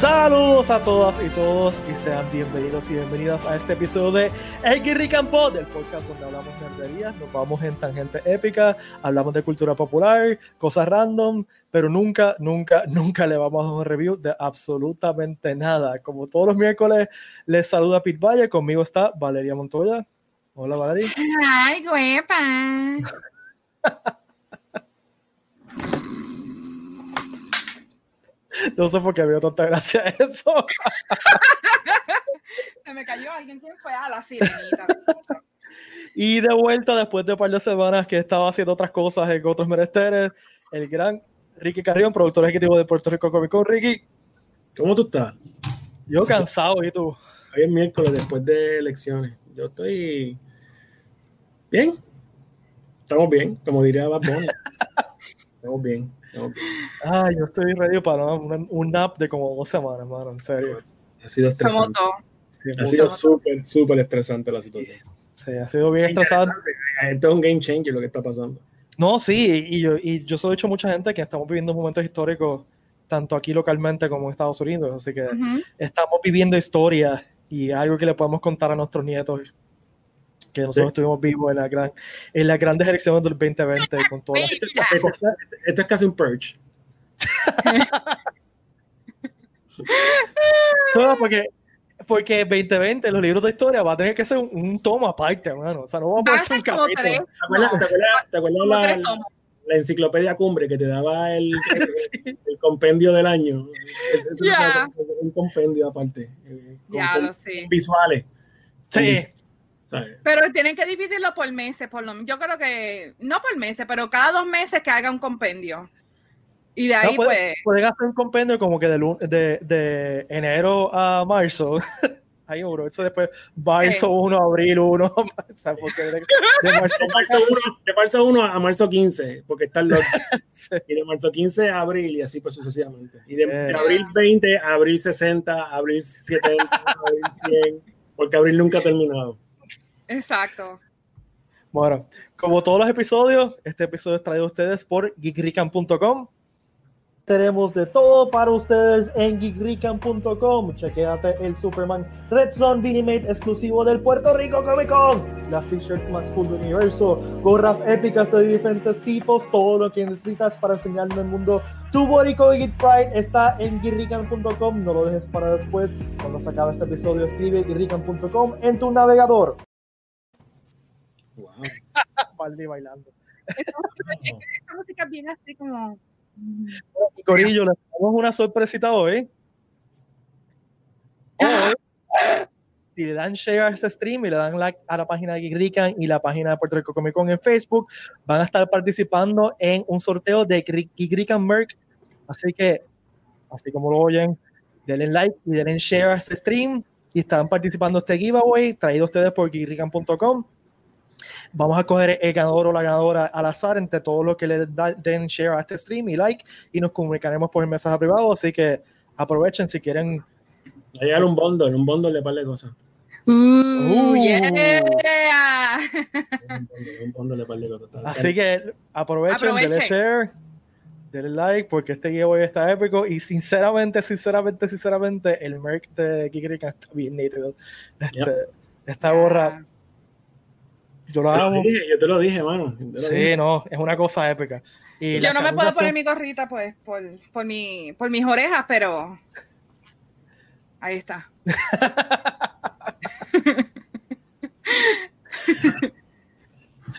Saludos a todas y todos y sean bienvenidos y bienvenidas a este episodio de El Guirrican Pod, el podcast donde hablamos nerderías, nos vamos en tangente épica, hablamos de cultura popular, cosas random, pero nunca, nunca, nunca le vamos a dar un review de absolutamente nada. Como todos los miércoles, les saluda Pete Valle, conmigo está Valeria Montoya. Hola Valeria. Ay, guepa. No sé por qué veo tanta gracia eso. Se me cayó alguien. ¿Quién fue? A la sirenita. y de vuelta, después de un par de semanas que estaba haciendo otras cosas en otros menesteres, el gran Ricky Carrión, productor ejecutivo de Puerto Rico Comic Con. Ricky. ¿Cómo tú estás? Yo cansado, ¿y tú? Hoy es miércoles después de elecciones. Yo estoy bien. Estamos bien, como diría Bad Bunny. Estamos bien. Ay, yo estoy ready para un, un, nap de como dos semanas, mano, en serio. Ha sido estresante. ha sido súper, súper estresante la situación. Sí, ha sido bien estresante. Esto es un game changer lo que está pasando. No, sí, y yo, y yo soy he dicho a mucha gente que estamos viviendo momentos históricos tanto aquí localmente como en Estados Unidos, así que estamos viviendo historia y algo que le podemos contar a nuestros nietos que nosotros estuvimos vivos en, la gran, en las grandes elecciones del 2020 con todo esto, esto, es casi un purge. no, porque porque 2020 los libros de historia va a tener que ser un, tomo aparte, hermano. O sea, no vamos a hacer un capítulo. ¿Te acuerdas, ¿te acuerdas, te acuerdas la, la, enciclopedia cumbre que te daba el, el, compendio del año? Es, es un compendio aparte. Eh, ya lo sé. Visuales. Sí. Pero tienen que dividirlo por meses, por lo Yo creo que, no por meses, pero cada dos meses que haga un compendio. Y de ahí, pues. Pueden hacer un compendio como que de, de, de enero a marzo. Ahí, bro. Eso después, marzo 1, abril 1. o sea, porque de, marzo, 1, de, marzo 1, a marzo 15, porque está el lote. Y de marzo 15 a abril, y así pues sucesivamente. Y de, de, eh. abril 20 a abril 60, abril 70, abril 100, porque abril nunca ha terminado. Exacto. Bueno, como todos los episodios, este episodio es traído a ustedes por geekrican.com. Tenemos de todo para ustedes en geekrican.com. Chequéate el Superman Red Son Vinimate exclusivo del Puerto Rico Comic Con. Las t-shirts más cool del universo, gorras épicas de diferentes tipos, todo lo que necesitas para enseñarle al mundo tu Borico Geek Pride está en geekrican.com. No lo dejes para después. Cuando se acabe este episodio, escribe geekrican.com en tu navegador. Wow. bailando. Esta música viene así como. Corillo, le damos una sorpresita hoy. Hoy, si le dan share a este stream y le dan like a la página de Geek y la página de Puerto Rico Comic Con en Facebook, van a estar participando en un sorteo de Geek Merc. Así que, así como lo oyen, denle like y denle share a este stream y están participando este giveaway traído a ustedes por geekrican.com Vamos a coger el ganador o la ganadora al azar entre todos los que le den share a este stream y like y nos comunicaremos por el mensaje privado. Así que aprovechen si quieren. Llegar un bundle, un bundle de par de cosas. Uh, uh. yeah. un bundle de par de cosas. Así que aprovechen, aprovechen. denle share, denle like, porque este giveaway está épico. Y sinceramente, sinceramente, sinceramente, el merch de Kikirika está bien nítido. Este, Esta gorra yo lo hago. yo te lo dije, mano. sí, no, es una cosa épica. yo no me puedo poner mi gorrita, pues, por, por, mi, por mis orejas, pero ahí está.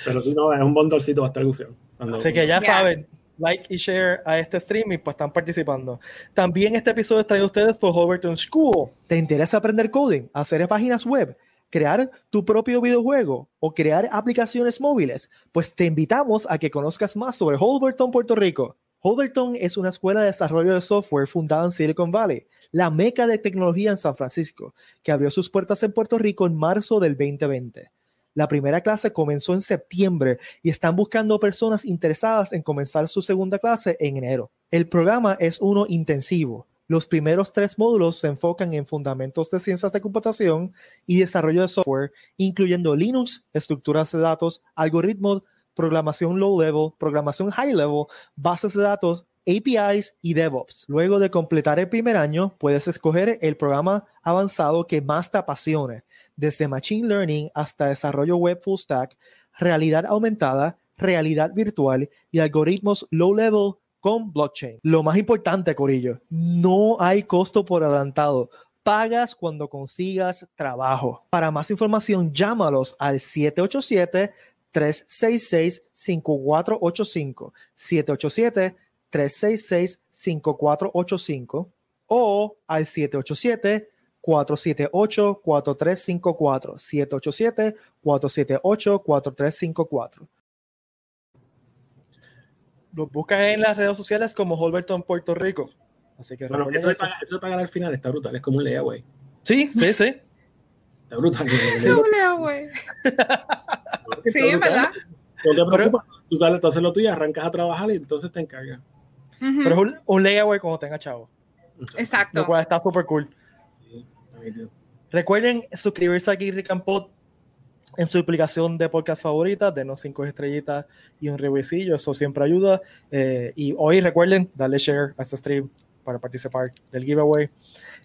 pero si no, es un bondolcito, va a estar gufiado. Así que ya saben, like y share a este stream y pues están participando. También este episodio es traído a ustedes por Overton School. ¿Te interesa aprender coding, hacer páginas web? Crear tu propio videojuego o crear aplicaciones móviles, pues te invitamos a que conozcas más sobre Holberton, Puerto Rico. Holberton es una escuela de desarrollo de software fundada en Silicon Valley, la meca de tecnología en San Francisco, que abrió sus puertas en Puerto Rico en marzo del 2020. La primera clase comenzó en septiembre y están buscando personas interesadas en comenzar su segunda clase en enero. El programa es uno intensivo los primeros tres módulos se enfocan en fundamentos de ciencias de computación y desarrollo de software, incluyendo Linux, estructuras de datos, algoritmos, programación low level, programación high level, bases de datos, APIs y DevOps. Luego de completar el primer año, puedes escoger el programa avanzado que más te apasione, desde Machine Learning hasta desarrollo web full stack, realidad aumentada, realidad virtual y algoritmos low level con blockchain. Lo más importante, Corillo, no hay costo por adelantado. Pagas cuando consigas trabajo. Para más información, llámalos al 787 366 5485 787 366-5485 o al 787-478-4354. 787-478-4354. Lo buscas en las redes sociales como Holberton Puerto Rico. Así que bueno, eso, de pagar, eso de pagar al final está brutal, es como un layaway. Sí, sí, sí. Está brutal. Es un layaway. sí, verdad. No te preocupes, tú, sales, tú haces lo tuyo, arrancas a trabajar y entonces te encargas. Pero es un, un layaway cuando tenga chavo. Exacto. Lo cual está súper cool. Recuerden suscribirse aquí Rick and Pod en su aplicación de podcast favorita, denos cinco estrellitas y un revisillo, eso siempre ayuda. Eh, y hoy recuerden darle share a este stream para participar del giveaway.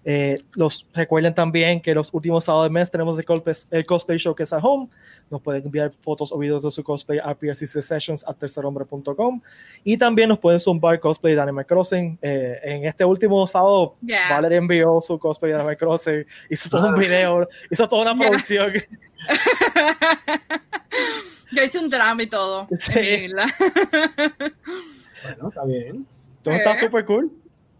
Eh, los recuerden también que los últimos sábados del mes tenemos el cosplay, el cosplay Showcase at Home. Nos pueden enviar fotos o videos de su cosplay a PRCC Sessions a tercerhombre.com. Y también nos pueden zumbar cosplay de Animal Crossing. Eh, en este último sábado, yeah. Valerie envió su cosplay de Animal Crossing. Hizo todo un video, hizo toda una producción. Yo hice un drama y todo. Sí. bueno, está bien. Todo está eh. súper cool.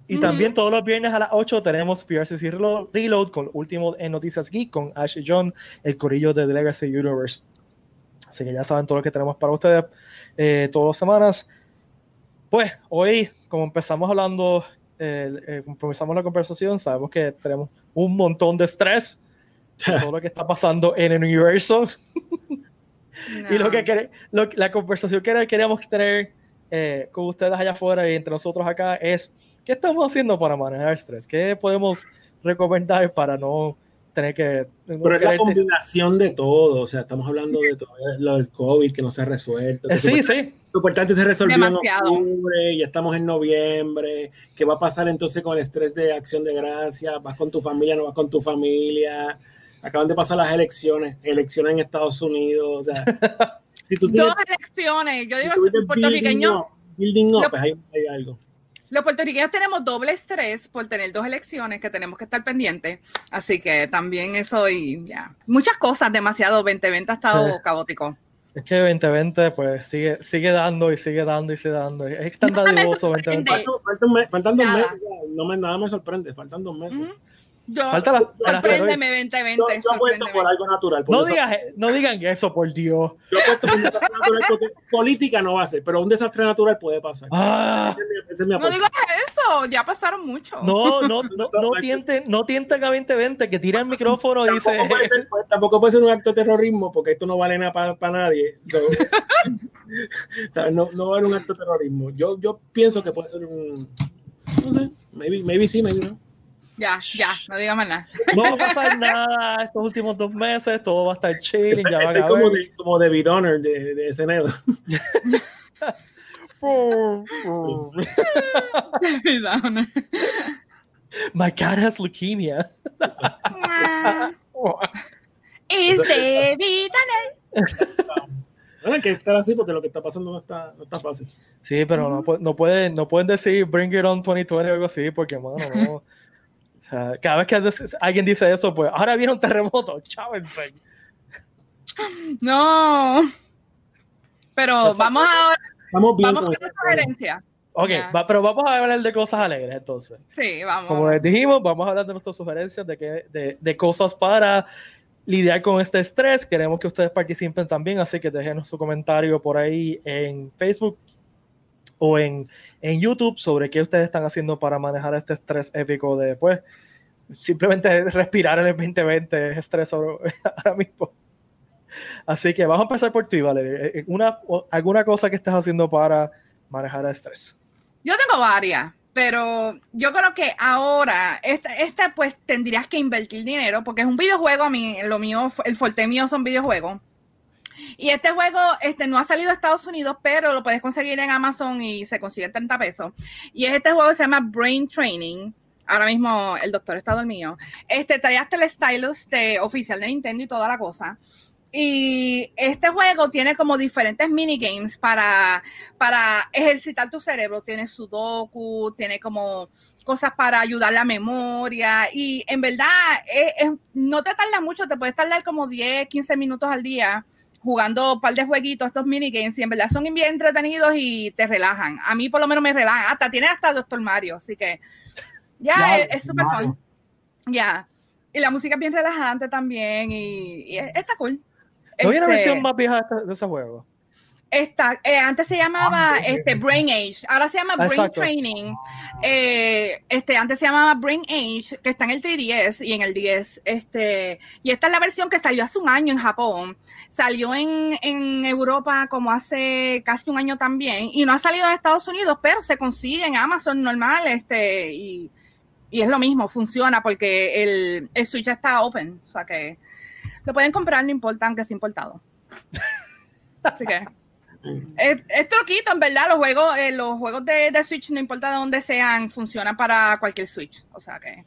Y también todos los viernes a las 8 tenemos PRCC Reload con último en Noticias Geek con Ash y John, el corillo de The Legacy Universe. Así que ya saben todo lo que tenemos para ustedes eh, todas las semanas. Pues hoy, como empezamos hablando, eh, eh, empezamos la conversación, sabemos que tenemos un montón de estrés todo lo que está pasando en el universo. No. y lo que lo, la conversación que queríamos tener eh, con ustedes allá afuera y entre nosotros acá es ¿qué estamos haciendo para manejar estrés? ¿Qué podemos recomendar para no tener que... No Pero es la combinación de todo, o sea, estamos hablando de todo lo del COVID que no se ha resuelto. Eh, sí, sí. Lo importante se resolvió Demasiado. en octubre, ya estamos en noviembre, ¿qué va a pasar entonces con el estrés de acción de gracia? ¿Vas con tu familia, no vas con tu familia? Acaban de pasar las elecciones, elecciones en Estados Unidos, o sea... si tú tienes, Dos elecciones, yo digo si puertorriqueño... Building up, pues hay, hay algo. Los puertorriqueños tenemos doble estrés por tener dos elecciones que tenemos que estar pendientes. Así que también eso y ya. Muchas cosas, demasiado. 2020 ha estado sí. caótico. Es que 2020 pues sigue, sigue dando y sigue dando y sigue dando. Es tan dadivoso 2020. Faltan, faltan dos meses. No me, nada me sorprende. Faltan dos meses. Mm -hmm. Yo, Falta la, sorpréndeme 2020. Yo, yo apuesto por algo natural. Por no, eso. digas, no digan eso, por Dios. Yo apuesto por un desastre natural porque política no va a ser, pero un desastre natural puede pasar. Ah. Ese es mi, ese es mi no digas eso, ya pasaron mucho. No, no, no, no, tienten, no tienten a 2020 que tira el micrófono y dice. Tampoco puede, ser, pues, tampoco puede ser un acto de terrorismo porque esto no vale nada para pa nadie. So, no, no vale un acto de terrorismo. Yo, yo pienso que puede ser un. No sé, maybe, maybe sí, maybe no. Ya, ya, no diga más nada. No va a pasar nada estos últimos dos meses, todo va a estar chill. Ya a como, de, como David Honor de, de SNL. My cat has leukemia. Is David Honor. Bueno, hay que estar así porque lo que está pasando no está, no está fácil. Sí, pero no, no, pueden, no pueden decir Bring It On 2020 o algo así, porque, mano, no. O sea, cada vez que alguien dice eso, pues ahora viene un terremoto, chávense. No. Pero vamos ahora. Bien Vamos con esta sugerencia. Ok, va, pero vamos a hablar de cosas alegres entonces. Sí, vamos. Como les dijimos, vamos a hablar de nuestras sugerencias de, que, de, de cosas para lidiar con este estrés. Queremos que ustedes participen también, así que dejen su comentario por ahí en Facebook o en, en YouTube sobre qué ustedes están haciendo para manejar este estrés épico de, pues, simplemente respirar en el 2020 es estrés ahora, mismo. Así que vamos a empezar por ti, Valeria. Una, ¿Alguna cosa que estés haciendo para manejar el estrés? Yo tengo varias, pero yo creo que ahora, esta, esta pues tendrías que invertir dinero porque es un videojuego, a mí, lo mío, el fuerte mío son videojuegos. Y este juego este, no ha salido a Estados Unidos, pero lo puedes conseguir en Amazon y se consigue 30 pesos. Y es este juego se llama Brain Training. Ahora mismo el doctor está dormido. Este, trae hasta el stylus de, oficial de Nintendo y toda la cosa. Y este juego tiene como diferentes minigames para, para ejercitar tu cerebro. Tiene sudoku, tiene como cosas para ayudar la memoria. Y en verdad, no te tarda mucho, te puedes tardar como 10, 15 minutos al día jugando un par de jueguitos, estos minigames, y en verdad son bien entretenidos y te relajan. A mí por lo menos me relajan. Hasta tiene hasta el Doctor Mario, así que ya es súper fun. Ya. Y la música es bien relajante también y, está cool. ¿No hay una versión este más vieja de ese juego? Esta, eh, antes se llamaba este, Brain Age, ahora se llama Brain Training. Eh, este, antes se llamaba Brain Age, que está en el 3DS y en el 10. Este, y esta es la versión que salió hace un año en Japón. Salió en, en Europa como hace casi un año también. Y no ha salido en Estados Unidos, pero se consigue en Amazon normal. Este, y, y es lo mismo, funciona porque el, el Switch está open. O sea que lo pueden comprar, no importa, aunque es importado. Así que. Es, es, troquito, en verdad. Los juegos, eh, los juegos de, de, Switch, no importa de dónde sean, funcionan para cualquier Switch. O sea que.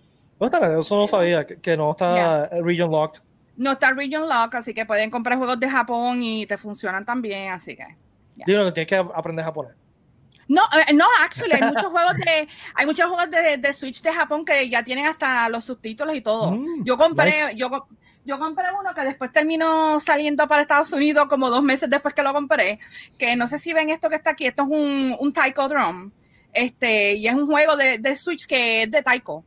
eso no sabía, que, no está region locked. No está region locked, así que pueden comprar juegos de Japón y te funcionan también, así que. Digo que tienes que aprender japonés. No, eh, no, actually, hay muchos juegos de, hay muchos juegos de, de, Switch de Japón que ya tienen hasta los subtítulos y todo. Mm, yo compré, yo, yo compré uno que después terminó saliendo para Estados Unidos como dos meses después que lo compré, que no sé si ven esto que está aquí, esto es un, un Taiko Drum, este, y es un juego de, de Switch que es de Taiko.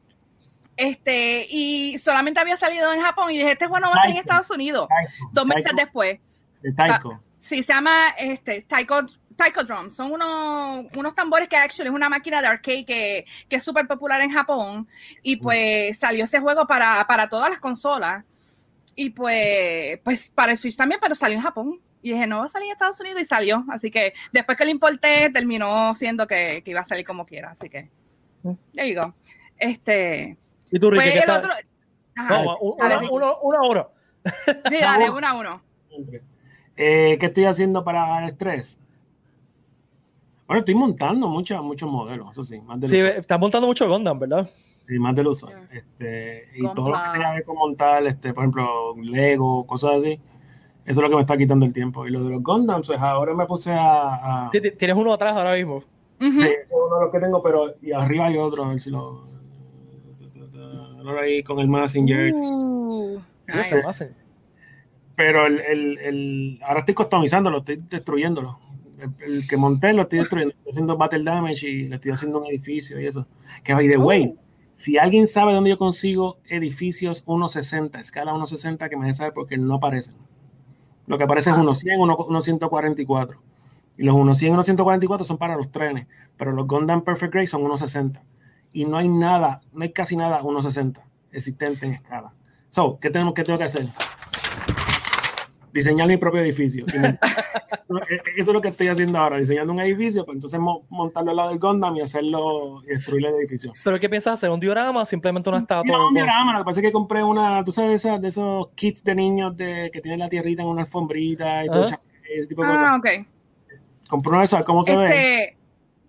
Este, y solamente había salido en Japón y dije, este juego no va a salir en Estados Unidos, dos meses después. De Taiko. Sí, se llama este, Taiko, Taiko Drum. Son unos, unos tambores que actually es una máquina de arcade que, que es súper popular en Japón. Y pues salió ese juego para, para todas las consolas. Y pues, pues para el Switch también, pero salió en Japón. Y dije, no va a salir en Estados Unidos y salió. Así que después que lo importé, terminó siendo que, que iba a salir como quiera. Así que, ya digo. Este. ¿Y tú, Ricky, pues el otro. no, una, uno, una hora. Sí, dale, una a uno. Eh, ¿Qué estoy haciendo para el estrés? Bueno, estoy montando muchos muchos modelos, eso sí. Más de sí, estás montando mucho Gundam, ¿verdad? Sí, más del uso. Este, y todo lo que tenga que ver con montar, este, por ejemplo, Lego, cosas así, eso es lo que me está quitando el tiempo. Y lo de los Gundams, pues ahora me puse a. Sí, tienes uno atrás ahora mismo. Sí, es uno de los que tengo, pero y arriba hay otro, a ver si lo. ahí con el Messenger. Uh, pero el, el, el, ahora estoy customizándolo, estoy destruyéndolo. El, que monté lo estoy destruyendo, estoy haciendo battle damage y le estoy haciendo un edificio y eso. Que by the way, si alguien sabe dónde yo consigo edificios 1.60, escala 1.60, que me deje saber porque no aparecen. Lo que aparece es 1.100, 1.144. Y los 1.100 y 1.144 son para los trenes, pero los Gundam Perfect Grade son 1.60. Y no hay nada, no hay casi nada 1.60 existente en escala. So, ¿qué tenemos que tengo que hacer? Diseñar mi propio edificio. E, eso es lo que estoy haciendo ahora, diseñando un edificio, pues entonces montarlo al lado del Gundam y hacerlo y destruir el edificio. ¿Pero qué piensas hacer? ¿Un diorama simplemente una estatua? No, un diorama, lo que pasa es que compré una, tú sabes, de, esos kits de niños de, que tienen la tierrita en una alfombrita y todo ese tipo de cosas. Ah, ok. Compré uno de esos, ¿cómo se ve? Este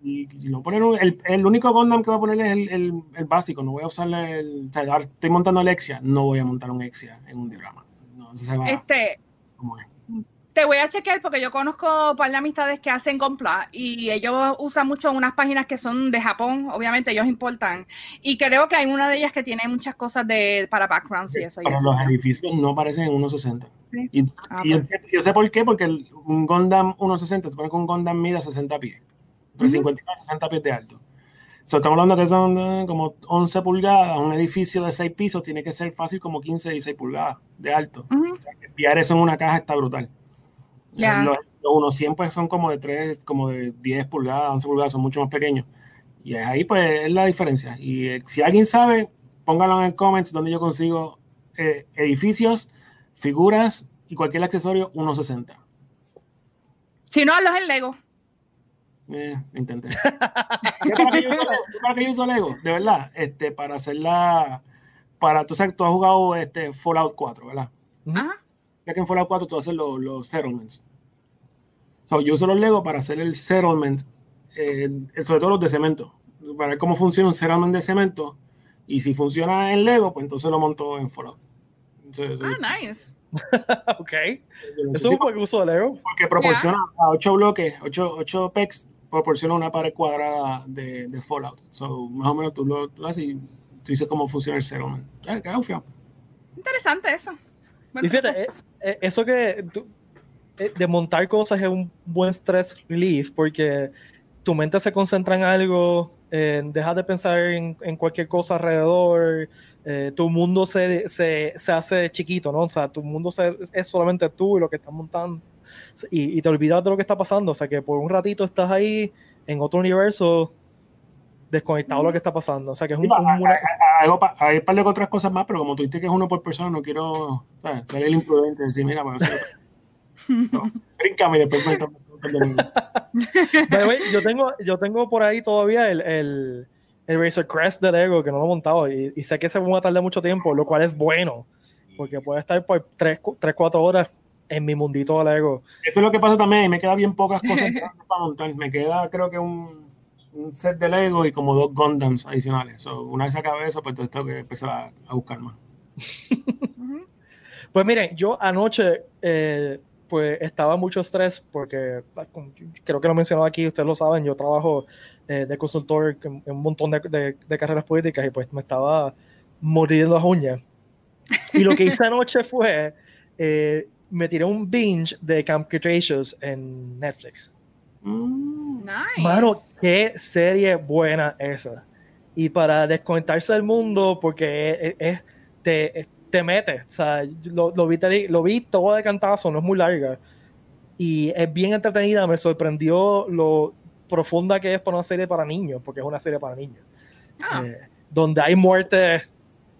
y, lo poner el, el, único Gundam que voy a poner es el, el, el básico, no voy a usar el, o sea, estoy montando el Exia, no voy a montar un Exia en un diorama. No, este, te voy a chequear porque yo conozco un par de amistades que hacen compra y ellos usan mucho unas páginas que son de Japón, obviamente ellos importan. Y creo que hay una de ellas que tiene muchas cosas de, para backgrounds y eso. Pero los edificios no parecen en 1.60. Y, ah, y pues. yo, sé, por qué, porque un Gundam 1.60 se pone que un Gundam mide 60 pies. Entre 50 y 60 pies de alto. Estamos hablando que son eh, como 11 pulgadas. Un edificio de 6 pisos tiene que ser fácil como 15 y 6 pulgadas de alto. o sea, enviar eso en una caja está brutal. Los, los 100 pues son como de 3, como de 10 pulgadas, 11 pulgadas, son mucho más pequeños. Y ahí pues es la diferencia. Y eh, si alguien sabe, póngalo en el comments donde yo consigo eh, edificios, figuras y cualquier accesorio 1.60. Si no, los en Lego. Eh, intenté. ¿Para qué, yo uso, Lego? De verdad, este, para hacer la. Para, tú sabes, tú has jugado este Fallout 4, ¿verdad? Ajá. ya que en Fallout 4 tú haces los, los settlements. So, yo uso los Lego para hacer el settlement, eh, sobre todo los de cemento, para ver cómo funciona un settlement de cemento. Y si funciona en Lego, pues entonces lo monto en Fallout. ah, nice. ok. Eso es un buen uso de Lego. Porque proporciona a 8 bloques, 8, 8 pecs, proporciona una pared cuadrada de, de Fallout. So, más o menos tú lo, haces y tú dices cómo funciona el settlement. Eh, Interesante eso. y fíjate, eh, eh, eso que de montar cosas es un buen stress relief porque tu mente se concentra en algo, eh, dejas de pensar en, en, cualquier cosa alrededor, eh, tu mundo se, se, se, hace chiquito, ¿no? O sea, tu mundo es solamente tú y lo que estás montando y, y, te olvidas de lo que está pasando, o sea, que por un ratito estás ahí en otro universo desconectado de lo que está pasando, o sea, que es un... hay, hay, un par de otras cosas más, pero como tú dices que es uno por persona, no quiero ser el imprudente, decir, mira, pues, no, brincame después me yo tengo, yo tengo por ahí todavía el, el, el Racer Crest de Lego que no lo he montado y, y, sé que se va a tardar mucho tiempo, lo cual es bueno, porque puede estar por 3, 3 4 horas en mi mundito de Lego. Eso es lo que pasa también, me queda bien pocas cosas para montar. Me queda, creo que un, un, set de Lego y como dos Gundams adicionales. So, una vez acabé eso, pues entonces tengo que empezar a, a buscar más. pues miren, yo anoche eh, pues estaba mucho estrés porque creo que lo mencionaba aquí, ustedes lo saben, yo trabajo eh, de consultor en, un montón de, de, carreras políticas y pues me estaba muriendo las uñas. Y lo que hice anoche fue, eh, me tiré un binge de Camp Cretaceous en Netflix. Mm, nice. Mano, qué serie buena esa. Y para desconectarse del mundo, porque es, te, te metes. O sea, lo, lo, vi, lo vi todo de cantazo, no es muy larga. Y es bien entretenida. Me sorprendió lo profunda que es para una serie para niños, porque es una serie para niños. Ah. Eh, donde hay muerte.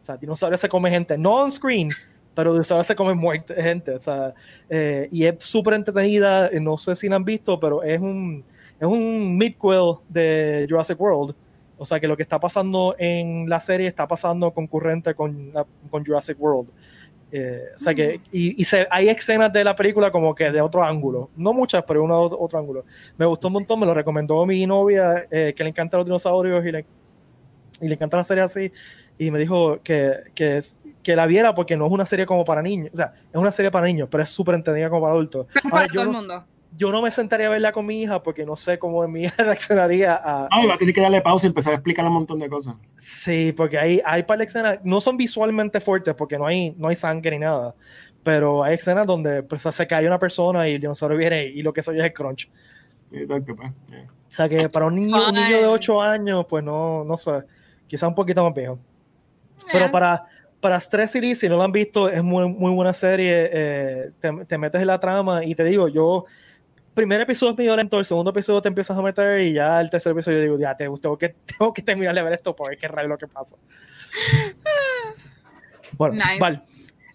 O sea, dinosaurios se come gente, no on screen, pero dinosaurios se comen muerte, gente. O sea, eh, y es súper entretenida. No sé si la han visto, pero es un, es un midquel de Jurassic World o sea que lo que está pasando en la serie está pasando concurrente con, con Jurassic World. Eh, o sea que, y, y se, hay escenas de la película como que de otro ángulo. No muchas, pero uno otro ángulo. Me gustó un montón, me lo recomendó mi novia, eh, que le encantan los dinosaurios y le, y le encanta la serie así. Y me dijo que, que, que la viera porque no es una serie como para niños. O sea, es una serie para niños, pero es súper entretenida como para adultos. Para todo el mundo yo no me sentaría a verla con mi hija porque no sé cómo mi hija reaccionaría a. No, va a tener que darle pausa y empezar a explicarle un montón de cosas. Sí, porque hay, hay par de escenas, no son visualmente fuertes porque no hay, no hay sangre ni nada, pero hay escenas donde pues, se cae una persona y el dinosaurio viene y lo que soy es el crunch. Exacto, pues. O sea que para un niño, un niño de 8 años, pues no, no sé, quizá un poquito más viejo. Pero para, para Stress City, si no lo han visto, es muy, muy buena serie. Eh, te, te, metes en la trama y te digo, yo primer episodio es medio lento, el segundo episodio te empiezas a meter y ya el tercer episodio digo, ya te, tengo, que, tengo que terminar de ver esto porque qué raro lo que pasa. Bueno, nice.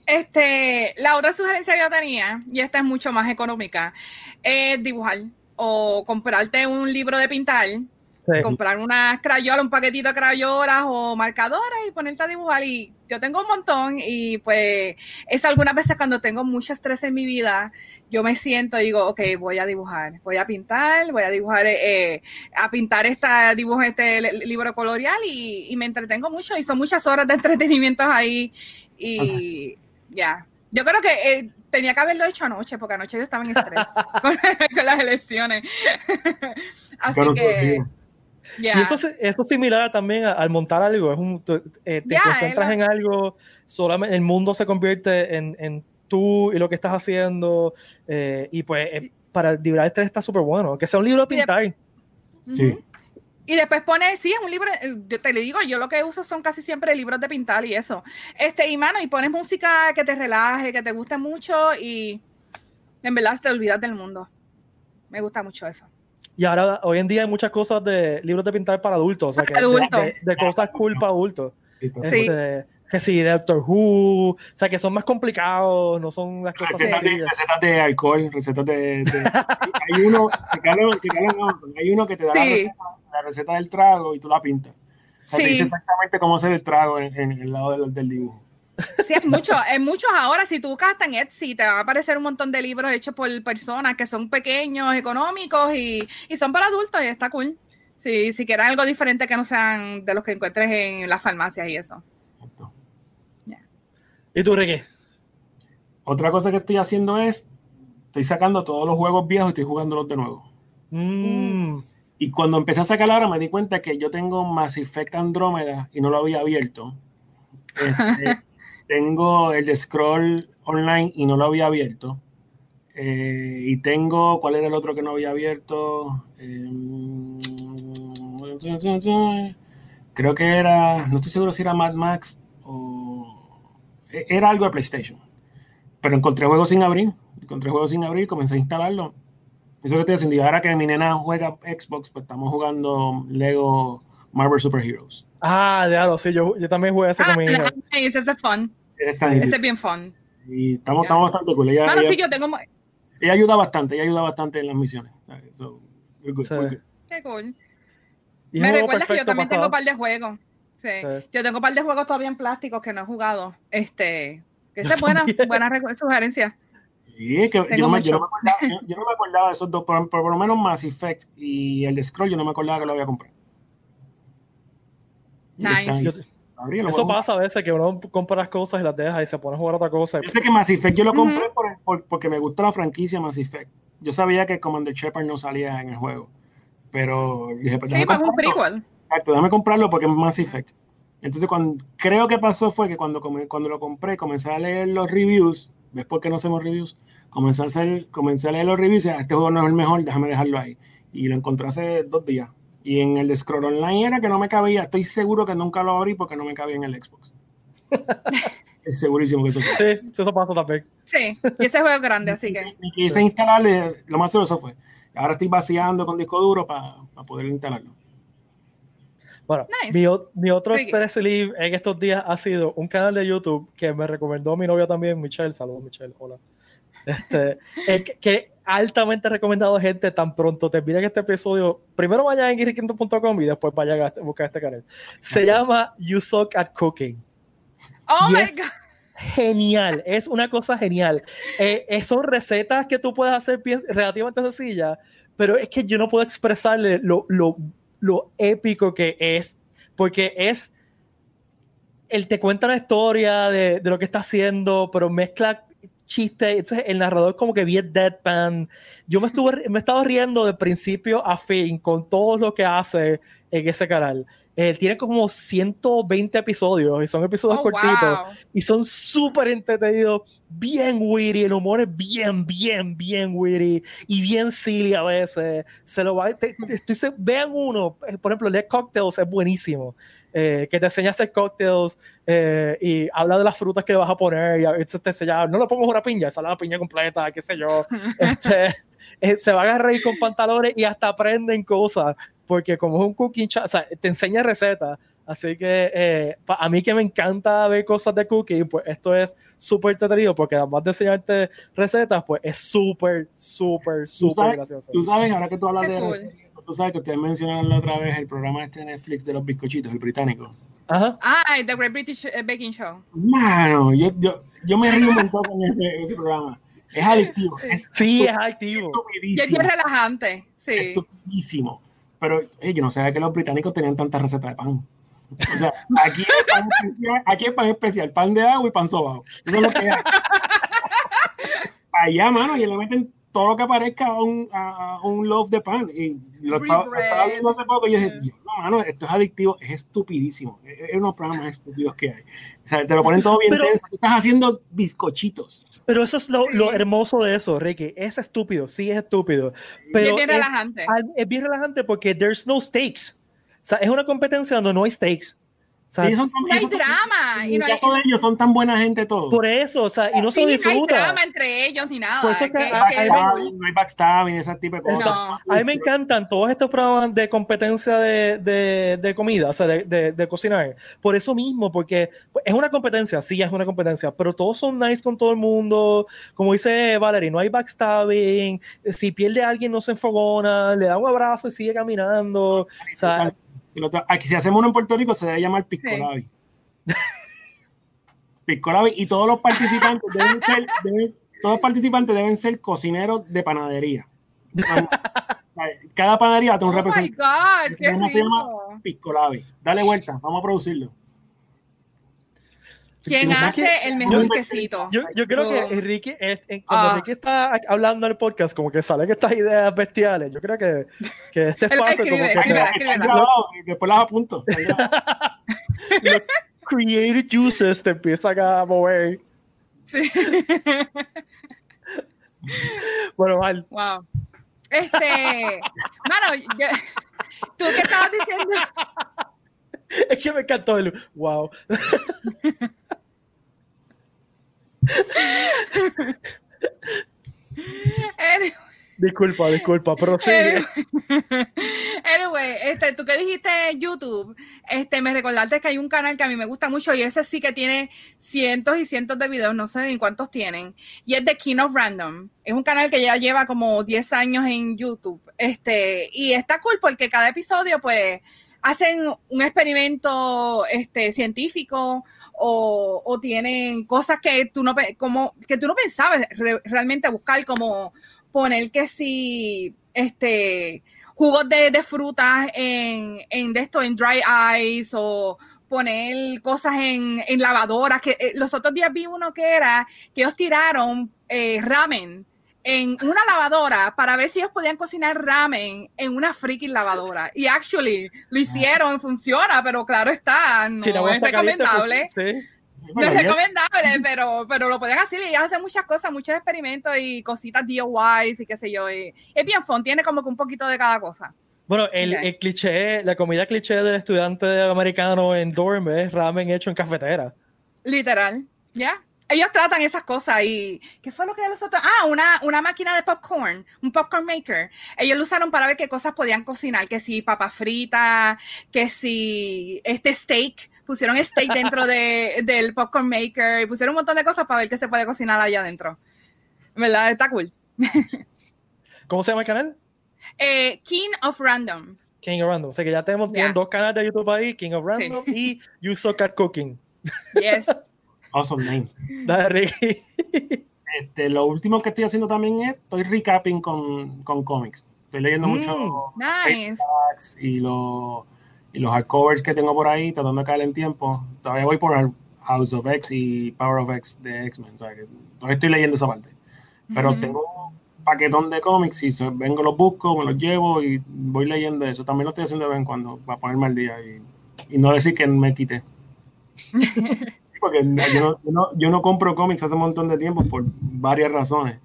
Este, la otra sugerencia que yo tenía, y esta es mucho más económica, es dibujar o comprarte un libro de pintar comprar unas crayolas, un paquetito de crayolas o marcadoras y ponerte a dibujar. Y yo tengo un montón y pues es algunas veces cuando tengo mucho estrés en mi vida, yo me siento y digo, ok, voy a dibujar, voy a pintar, voy a dibujar, eh, a pintar esta dibujo, este libro colorial y, y, me entretengo mucho y son muchas horas de entretenimiento ahí y ya. Yo creo que eh, tenía que haberlo hecho anoche, porque anoche yo estaba en estrés con, con, las elecciones. Así que... Y eso, eso es similar también al montar algo, es un, eh, te concentras en algo, solamente el mundo se convierte en, en tú y lo que estás haciendo, eh, y pues eh, para liberar estrés está súper bueno, que sea un libro de pintar. Sí. Y después pone, sí, es un libro, yo te le digo, yo lo que uso son casi siempre libros de pintar y eso. Este, y mano, y pones música que te relaje, que te guste mucho y en verdad te olvidas del mundo. Me gusta mucho eso. Y ahora, hoy en día hay muchas cosas de libros de pintar para adultos, o sea, que de, cosas cool para adultos. Sí. Este, que sí, de Doctor Who, o sea, que son más complicados, no son las cosas recetas, de, recetas de alcohol, recetas de... hay, uno, que hay uno que te da la, receta, la, receta, del trago y tú la pintas. O sea, te dice exactamente cómo hacer el trago en, en el lado del, del dibujo. Sí, es mucho, es muchos ahora. Si tú buscas en Etsy, te va a aparecer un montón de libros hechos por personas que son pequeños, económicos y, y son para adultos y está cool. Sí, si quieres algo diferente que no sean de los que encuentres en las farmacias y eso. Exacto. ¿Y tú, Ricky? Otra cosa que estoy haciendo es, estoy sacando todos los juegos viejos y estoy jugándolos de nuevo. Mm. Y cuando empecé a sacar ahora me di cuenta que yo tengo Mass Effect Andrómeda y no lo había abierto. Este, tengo el de Scroll Online y no lo había abierto. Eh, y tengo, ¿cuál era el otro que no había abierto? Em, creo que era, no estoy seguro si era Mad Max o e, era algo de PlayStation. Pero encontré juegos sin abrir, encontré juegos sin abrir, comencé a instalarlo. Eso que estoy haciendo. ahora que mi nena juega Xbox, pues estamos jugando Lego Marvel Super Heroes. Ah, ya sí, yo, yo también jugué ese ah, con mi hija. Ese Ese es bien fun. Y estamos, estamos bastante cool. Ella, sí, yo tengo... ella ayuda bastante, ella ayuda bastante en las misiones. So, Qué cool. Me recuerdas que yo también tengo un par de juegos. Sí. Yo tengo un par de juegos todavía en plásticos que no he jugado. Este, que esa es buena, buena sugerencia. Sí, que yo no, me, yo, no acordaba, yo, no me acordaba, de esos dos, por, por, lo menos Mass Effect y el de Scroll, yo no me acordaba que lo había comprado. Nice. Eso pasa a veces que uno compra las cosas y las deja y se pone a jugar otra cosa. Yo sé que Mass Effect yo lo compré por, porque me gusta la franquicia Mass Effect. Yo sabía que Commander Shepard no salía en el juego. Pero dije, pues, sí, pues un prequel. Exacto, déjame comprarlo porque es Mass Effect. Entonces, cuando, creo que pasó fue que cuando, cuando lo compré, comencé a leer los reviews. ¿Ves por qué no hacemos reviews? Comencé a, hacer, comencé a leer los reviews y este juego no es el mejor, déjame dejarlo ahí. Y lo encontré hace dos días. Y en el de Scroll Online era que no me cabía. Estoy seguro que nunca lo abrí porque no me cabía en el Xbox. es segurísimo que eso fue. Sí, eso pasa también. Sí, y ese juego es grande, así que. Y quise instalarle, lo más seguro eso fue. Ahora estoy vaciando con disco duro para poder instalarlo. Bueno, mi, otro stress relief en estos días ha sido un canal de YouTube que me recomendó mi novia también, Michelle. Saludos, Michelle. Hola. Este, que, altamente recomendado gente tan pronto te miren este episodio. Primero vaya a guirriquinto.com y después vaya a buscar este canal. Se llama You Suck at Cooking. Oh my God. Genial, es una cosa genial. Eh, son recetas que tú puedes hacer relativamente sencillas, pero es que yo no puedo expresarle lo, lo lo épico que es, porque es, él te cuenta una historia de, de lo que está haciendo, pero mezcla chistes, entonces el narrador como que bien deadpan. Yo me estuve, me he estado riendo de principio a fin con todo lo que hace en ese canal. Eh, tiene como 120 episodios y son episodios oh, cortitos y son súper entretenidos, bien witty, el humor es bien, bien, bien witty y bien silly a veces. Se lo va, vean uno, eh, por ejemplo, Let Cocktails es buenísimo. Eh, que te enseña a hacer cocktails y habla de las frutas que le vas a poner y a veces te enseña, no le pongo una piña, sale la piña completa, qué sé yo. Este, se va a agarrar con pantalones y hasta aprenden cosas porque como es un cooking o sea, te enseña recetas. Así que eh, a mí que me encanta ver cosas de cooking, pues esto es súper entretenido porque además de enseñarte recetas, pues es súper, súper, súper gracioso. Tú sabes, ahora que tú hablas de recetas, tú sabes que ustedes mencionaron la otra vez el programa este de Netflix de los bizcochitos, el británico. Ajá. Ah, The Great British eh, Baking Show. Mano, yo, yo, yo me río un montón con ese, ese programa. Es adictivo. sí, es adictivo. Y es bien relajante. Sí. Es estupidísimo. Pero yo no sabía que los británicos tenían tantas recetas de pan. O sea, aquí es pan especial, aquí es pan especial, pan de agua y pan sobao. Eso es lo que hay. Allá, mano, y le meten todo lo que aparezca a un, a, un loaf de pan. Y lo estaba, viendo hace poco y yo dije, no, mano, esto es adictivo, es estupidísimo. Es, uno de los programas más estúpidos que hay. O sea, te lo ponen todo bien tenso. estás haciendo bizcochitos. Pero eso es lo, lo, hermoso de eso, Ricky. Es estúpido, sí es estúpido. Pero es bien relajante. Es, bien relajante porque there's no stakes. O sea, es una competencia donde no hay stakes y son, no hay drama. Y en el caso de ellos son tan buena gente todos. Por eso, o sea, y no se disfruta. No hay drama entre ellos ni nada. Por eso que, que, no hay backstabbing, ese tipo de cosas. A mí me encantan todos estos programas de competencia de, de, de comida, o sea, de, de, cocinar. Por eso mismo, porque es una competencia, sí, es una competencia, pero todos son nice con todo el mundo. Como dice Valerie, no hay backstabbing. Si pierde a alguien, no se enfogona, le da un abrazo y sigue caminando. O sea, Aquí, si hacemos uno en Puerto Rico, se debe llamar Pisco Piscolabi y todos los participantes deben ser, todos los participantes deben ser cocineros de panadería. Cada panadería tiene un oh representante. qué se llama Piscolabi. Dale vuelta, vamos a producirlo. ¿Quién hace el mejor quesito? Yo, yo creo que Enrique, cuando ah. Enrique está hablando en el podcast, como que sale que estas ideas bestiales, yo creo que, que este espacio como que... después las apunto. los creative juices te empiezan a mover. Sí. bueno, Val. Wow. Este, mano, ¿tú qué estabas diciendo? Es que me encantó el wow. Disculpa, disculpa, pero sí. Anyway, este, tú que dijiste YouTube, este, me recordaste que hay un canal que a mí me gusta mucho y ese sí que tiene cientos y cientos de videos, no sé ni cuántos tienen, y es de King of Random. Es un canal que ya lleva como 10 años en YouTube. Este, y está cool porque cada episodio, pues, hacen un experimento este, científico o, tienen cosas que tú no, como, que tú no pensabas realmente buscar, como poner que si este, jugos de, de frutas en, en, de esto, en dry ice o poner cosas en, en lavadoras. Que eh, los otros días vi uno que era que ellos tiraron eh, ramen en una lavadora para ver si ellos podían cocinar ramen en una freaking lavadora. Y actually lo hicieron, funciona, pero claro está, no es recomendable. No es recomendable, pero, pero lo pueden hacer y hacen muchas cosas, muchos experimentos y cositas DIY y qué sé yo. es bien fun, tiene como que un poquito de cada cosa. Bueno, el, el, cliché, la comida cliché del estudiante americano en dorm es ramen hecho en cafetera. Literal, ¿ya? Ellos tratan esas cosas y ¿qué fue lo que los otros? Ah, una, una máquina de popcorn, un popcorn maker. Ellos lo usaron para ver qué cosas podían cocinar, que si papa frita, que si este steak, pusieron steak dentro de, del popcorn maker y pusieron un montón de cosas para ver qué se puede cocinar allá adentro. ¿Verdad? Está cool. ¿Cómo se llama el canal? Eh, King of Random. King of Random. O sea que ya tenemos dos canales de YouTube ahí, King of Random y You Suck at Cooking. Yes. Awesome names. Este, lo último que estoy haciendo también es, estoy recapping con, con cómics. Estoy leyendo mm, mucho nice. y, los, y los hardcovers que tengo por ahí, tratando de caer en tiempo. Todavía voy por House of X y Power of X de X-Men. todavía estoy leyendo esa parte. Pero tengo un paquetón de cómics y vengo, los busco, me los llevo y voy leyendo eso. También lo estoy haciendo de vez en cuando para ponerme al día y, y no decir que me quité. porque yo no, yo no, compro cómics hace un montón de tiempo por varias razones.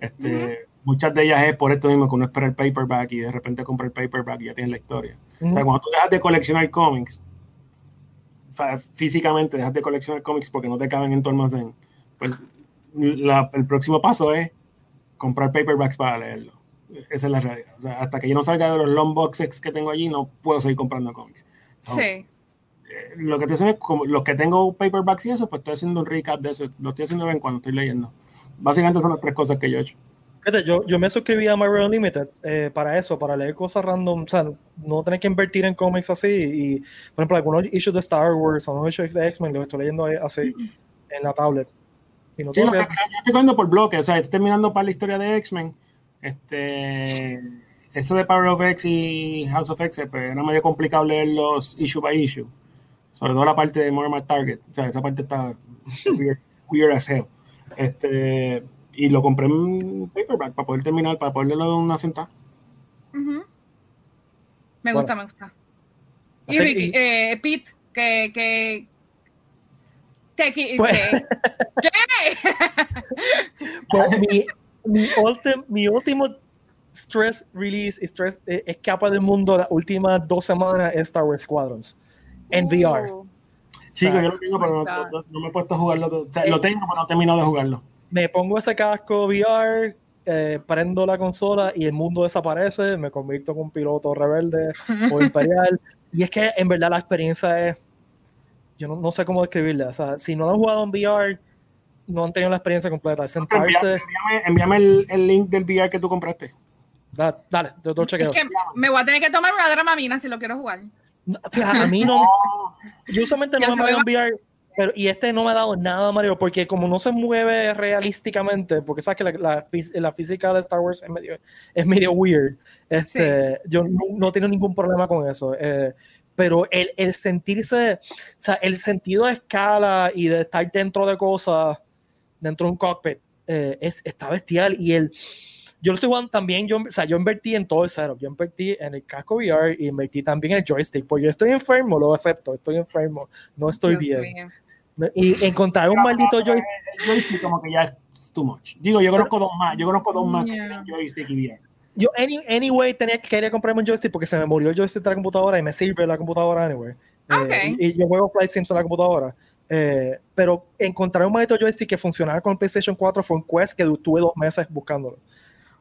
Este, Muchas de ellas es por esto mismo, que uno espera el paperback y de repente compra el paperback y ya tiene la historia. O sea, cuando tú dejas de coleccionar cómics, físicamente dejas de coleccionar cómics porque no te caben en tu almacén, pues el próximo paso es comprar paperbacks para leerlo. Esa es la realidad. O sea, hasta que yo no salga de los long boxes que tengo allí, no puedo seguir comprando cómics. sí lo que estoy haciendo es como los que tengo paperbacks y eso, pues estoy haciendo un recap de eso. Lo estoy haciendo bien cuando estoy leyendo. Básicamente son las tres cosas que yo he hecho. Yo, yo me suscribí a Marvel Unlimited eh, para eso, para leer cosas random, o sea, no tener que invertir en cómics así. Y, por ejemplo, algunos issues de Star Wars, algunos issues de X-Men, los estoy leyendo así en la tablet. Y no sí, lo que, estoy cogiendo por bloque, o sea, estoy terminando para la historia de X-Men. Este, eso de Power of X y House of X, pues era medio complicado leer los issue by issue sobre todo la parte de More Target, o sea, esa parte está weird, as hell. Este, y lo compré en paperback para poder terminar, para poderle dar una sentada. Me gusta, me gusta. Y Ricky, eh, Pete, que, que, que, pues, ¿qué? pues, mi, mi, mi último stress release, stress eh, escapa del mundo las últimas dos semanas es Star Wars Squadrons en VR. Sí, yo lo tengo, pero no, me he puesto a jugarlo. O sea, lo tengo, pero no he terminado de jugarlo. Me pongo ese casco VR, eh, prendo la consola y el mundo desaparece. Me convierto en un piloto rebelde o imperial. y es que en verdad la experiencia es. Yo no, sé cómo describirla. O sea, si no lo han jugado en VR, no han tenido la experiencia completa. Sentarse. Envíame, el, el, link del VR que tú compraste. Dale, dale yo te chequeo. Es que me voy a tener que tomar una dramamina si lo quiero jugar a mí no. yo usualmente no me a enviar. pero, y este no me ha dado nada, Mario, porque como no se mueve realísticamente, porque sabes que la, la, física de Star Wars es medio, es medio weird, este, yo no, no, tengo ningún problema con eso. Eh, pero el, el, sentirse, o sea, el sentido de escala y de estar dentro de cosas, dentro de un cockpit, eh, es, está bestial. Y el, yo lo estoy jugando también, yo, o sea, yo invertí en todo el setup, yo invertí en el casco VR y invertí también en el joystick, porque yo estoy enfermo, lo acepto, estoy enfermo, no estoy bien. Y encontrar un maldito joystick. joystick como que ya es too much. Digo, yo conozco dos más, yo conozco dos más joystick y VR. Yo, anyway, tenía que quería comprarme un joystick porque se me murió el joystick de la computadora y me sirve la computadora anyway. Eh, y, yo juego Flight Sims en la computadora. Eh, pero encontrar un maldito joystick que funcionara con el PlayStation 4 fue un quest que tuve dos meses buscándolo.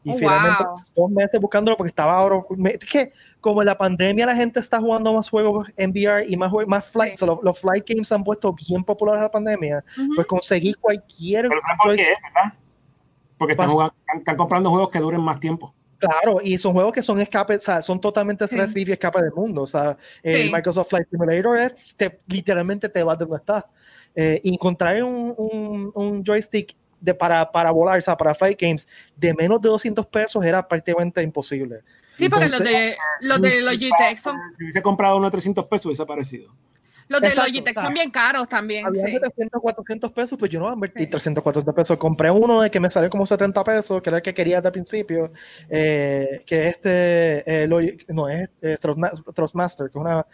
Y oh, finalmente dos meses buscándolo porque estaba ahora. Es que como en la pandemia la gente está jugando más juegos en VR y más, más flight, los, flight games se han puesto bien populares en la pandemia, pues conseguí cualquier. Pero por qué, ¿verdad? Porque están, jugando, están, comprando juegos que duren más tiempo. Claro, y son juegos que son escape, o sea, son totalmente stress y escape del mundo. O sea, el Microsoft Flight Simulator es, te, literalmente te vas de donde estás. Eh, encontrar un, un, un, joystick de, para, para volar, o sea, para Flight Games, de menos de 200 pesos era prácticamente imposible. Sí, porque los de, los de Logitech son... Si hubiese comprado uno de 300 pesos, hubiese aparecido. Los de Logitech son bien caros también. Había sí. 300, 400 pesos, pues yo no voy a invertir 300, 400 pesos. Compré uno de que me salió como 70 pesos, que era el que quería desde el principio, eh, que este, eh, no, es eh, Thrustmaster, que es una,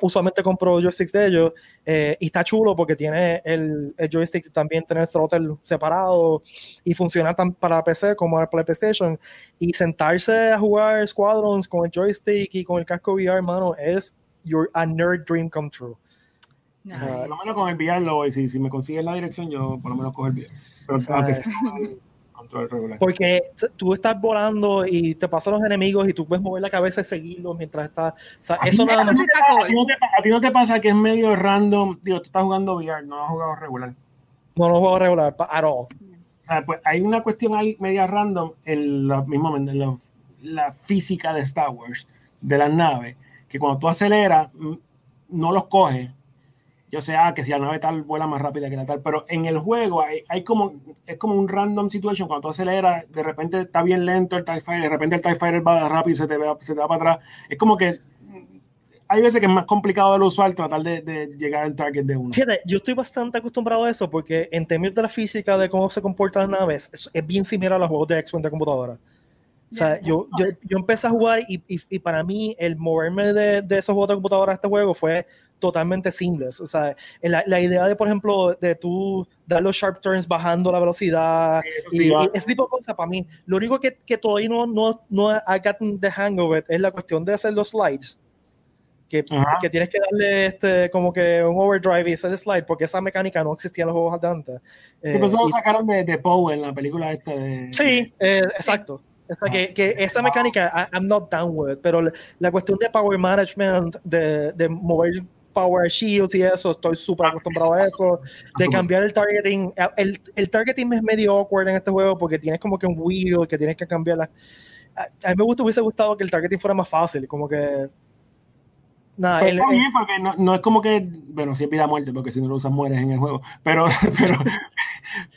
usualmente compro joysticks de ellos, eh, y está chulo porque tiene el, el, joystick también, tiene el throttle separado, y funciona tan para PC como para PlayStation, y sentarse a jugar Squadrons con el joystick y con el casco VR, hermano, es your, a nerd dream come true. Por lo menos con el VR lo voy. Si, si me consiguen la dirección, yo por lo menos cojo el VR. Pero control regular. Porque tú estás volando y te pasan los enemigos y tú puedes mover la cabeza y seguirlos mientras estás. O sea, eso nada más. A ti, no te, a ti no te pasa que es medio random. Digo, tú estás jugando VR, no has jugado regular. No, no juego regular, at all. O sea, pues hay una cuestión ahí media random en la misma en la, la física de Star Wars, de las naves que cuando tú aceleras, mm, no los coge. Yo sé ah, que si la nave tal vuela más rápida que la tal, pero en el juego hay, hay, como, es como un random situation. Cuando tú aceleras, de repente está bien lento el TIE Fighter, de repente el TIE Fighter va rápido y se te, va, se te va para atrás. Es como que mm, hay veces que es más complicado del usual tratar de, de, llegar al target de uno. Fíjate, yo estoy bastante acostumbrado a eso porque en términos de la física de cómo se comportan las naves, es, es bien similar a los juegos de X-Men de computadora. O sea, yo, yo, yo, empecé a jugar y, y, y para mí el moverme de, de, esos juegos de computadora a este juego fue totalmente seamless. O sea, la, la, idea de, por ejemplo, de tú dar los sharp turns bajando la velocidad sí, y, y, ese tipo de cosas, para mí, lo único que, que todavía no, no, no I gotten the hang of it es la cuestión de hacer los slides. Que, que, tienes que darle este como que un overdrive y hacer el slide porque esa mecánica no existía en los juegos de antes. Eh, lo sacaron de, de Poe en la película esta de... Sí, eh, exacto. O sea, que, que, esa mecánica, I'm not down with it, pero la cuestión de power management, de, de mover power shields y eso, estoy súper acostumbrado a eso, de cambiar el targeting. El, el, targeting es medio awkward en este juego porque tienes como que un wheel que tienes que cambiar. La, a, a mí me gusta, hubiese gustado que el targeting fuera más fácil, como que Nada, el, bien porque no, no, es como que, bueno, sí es vida muerte, porque si no lo usas mueres en el juego, pero, pero,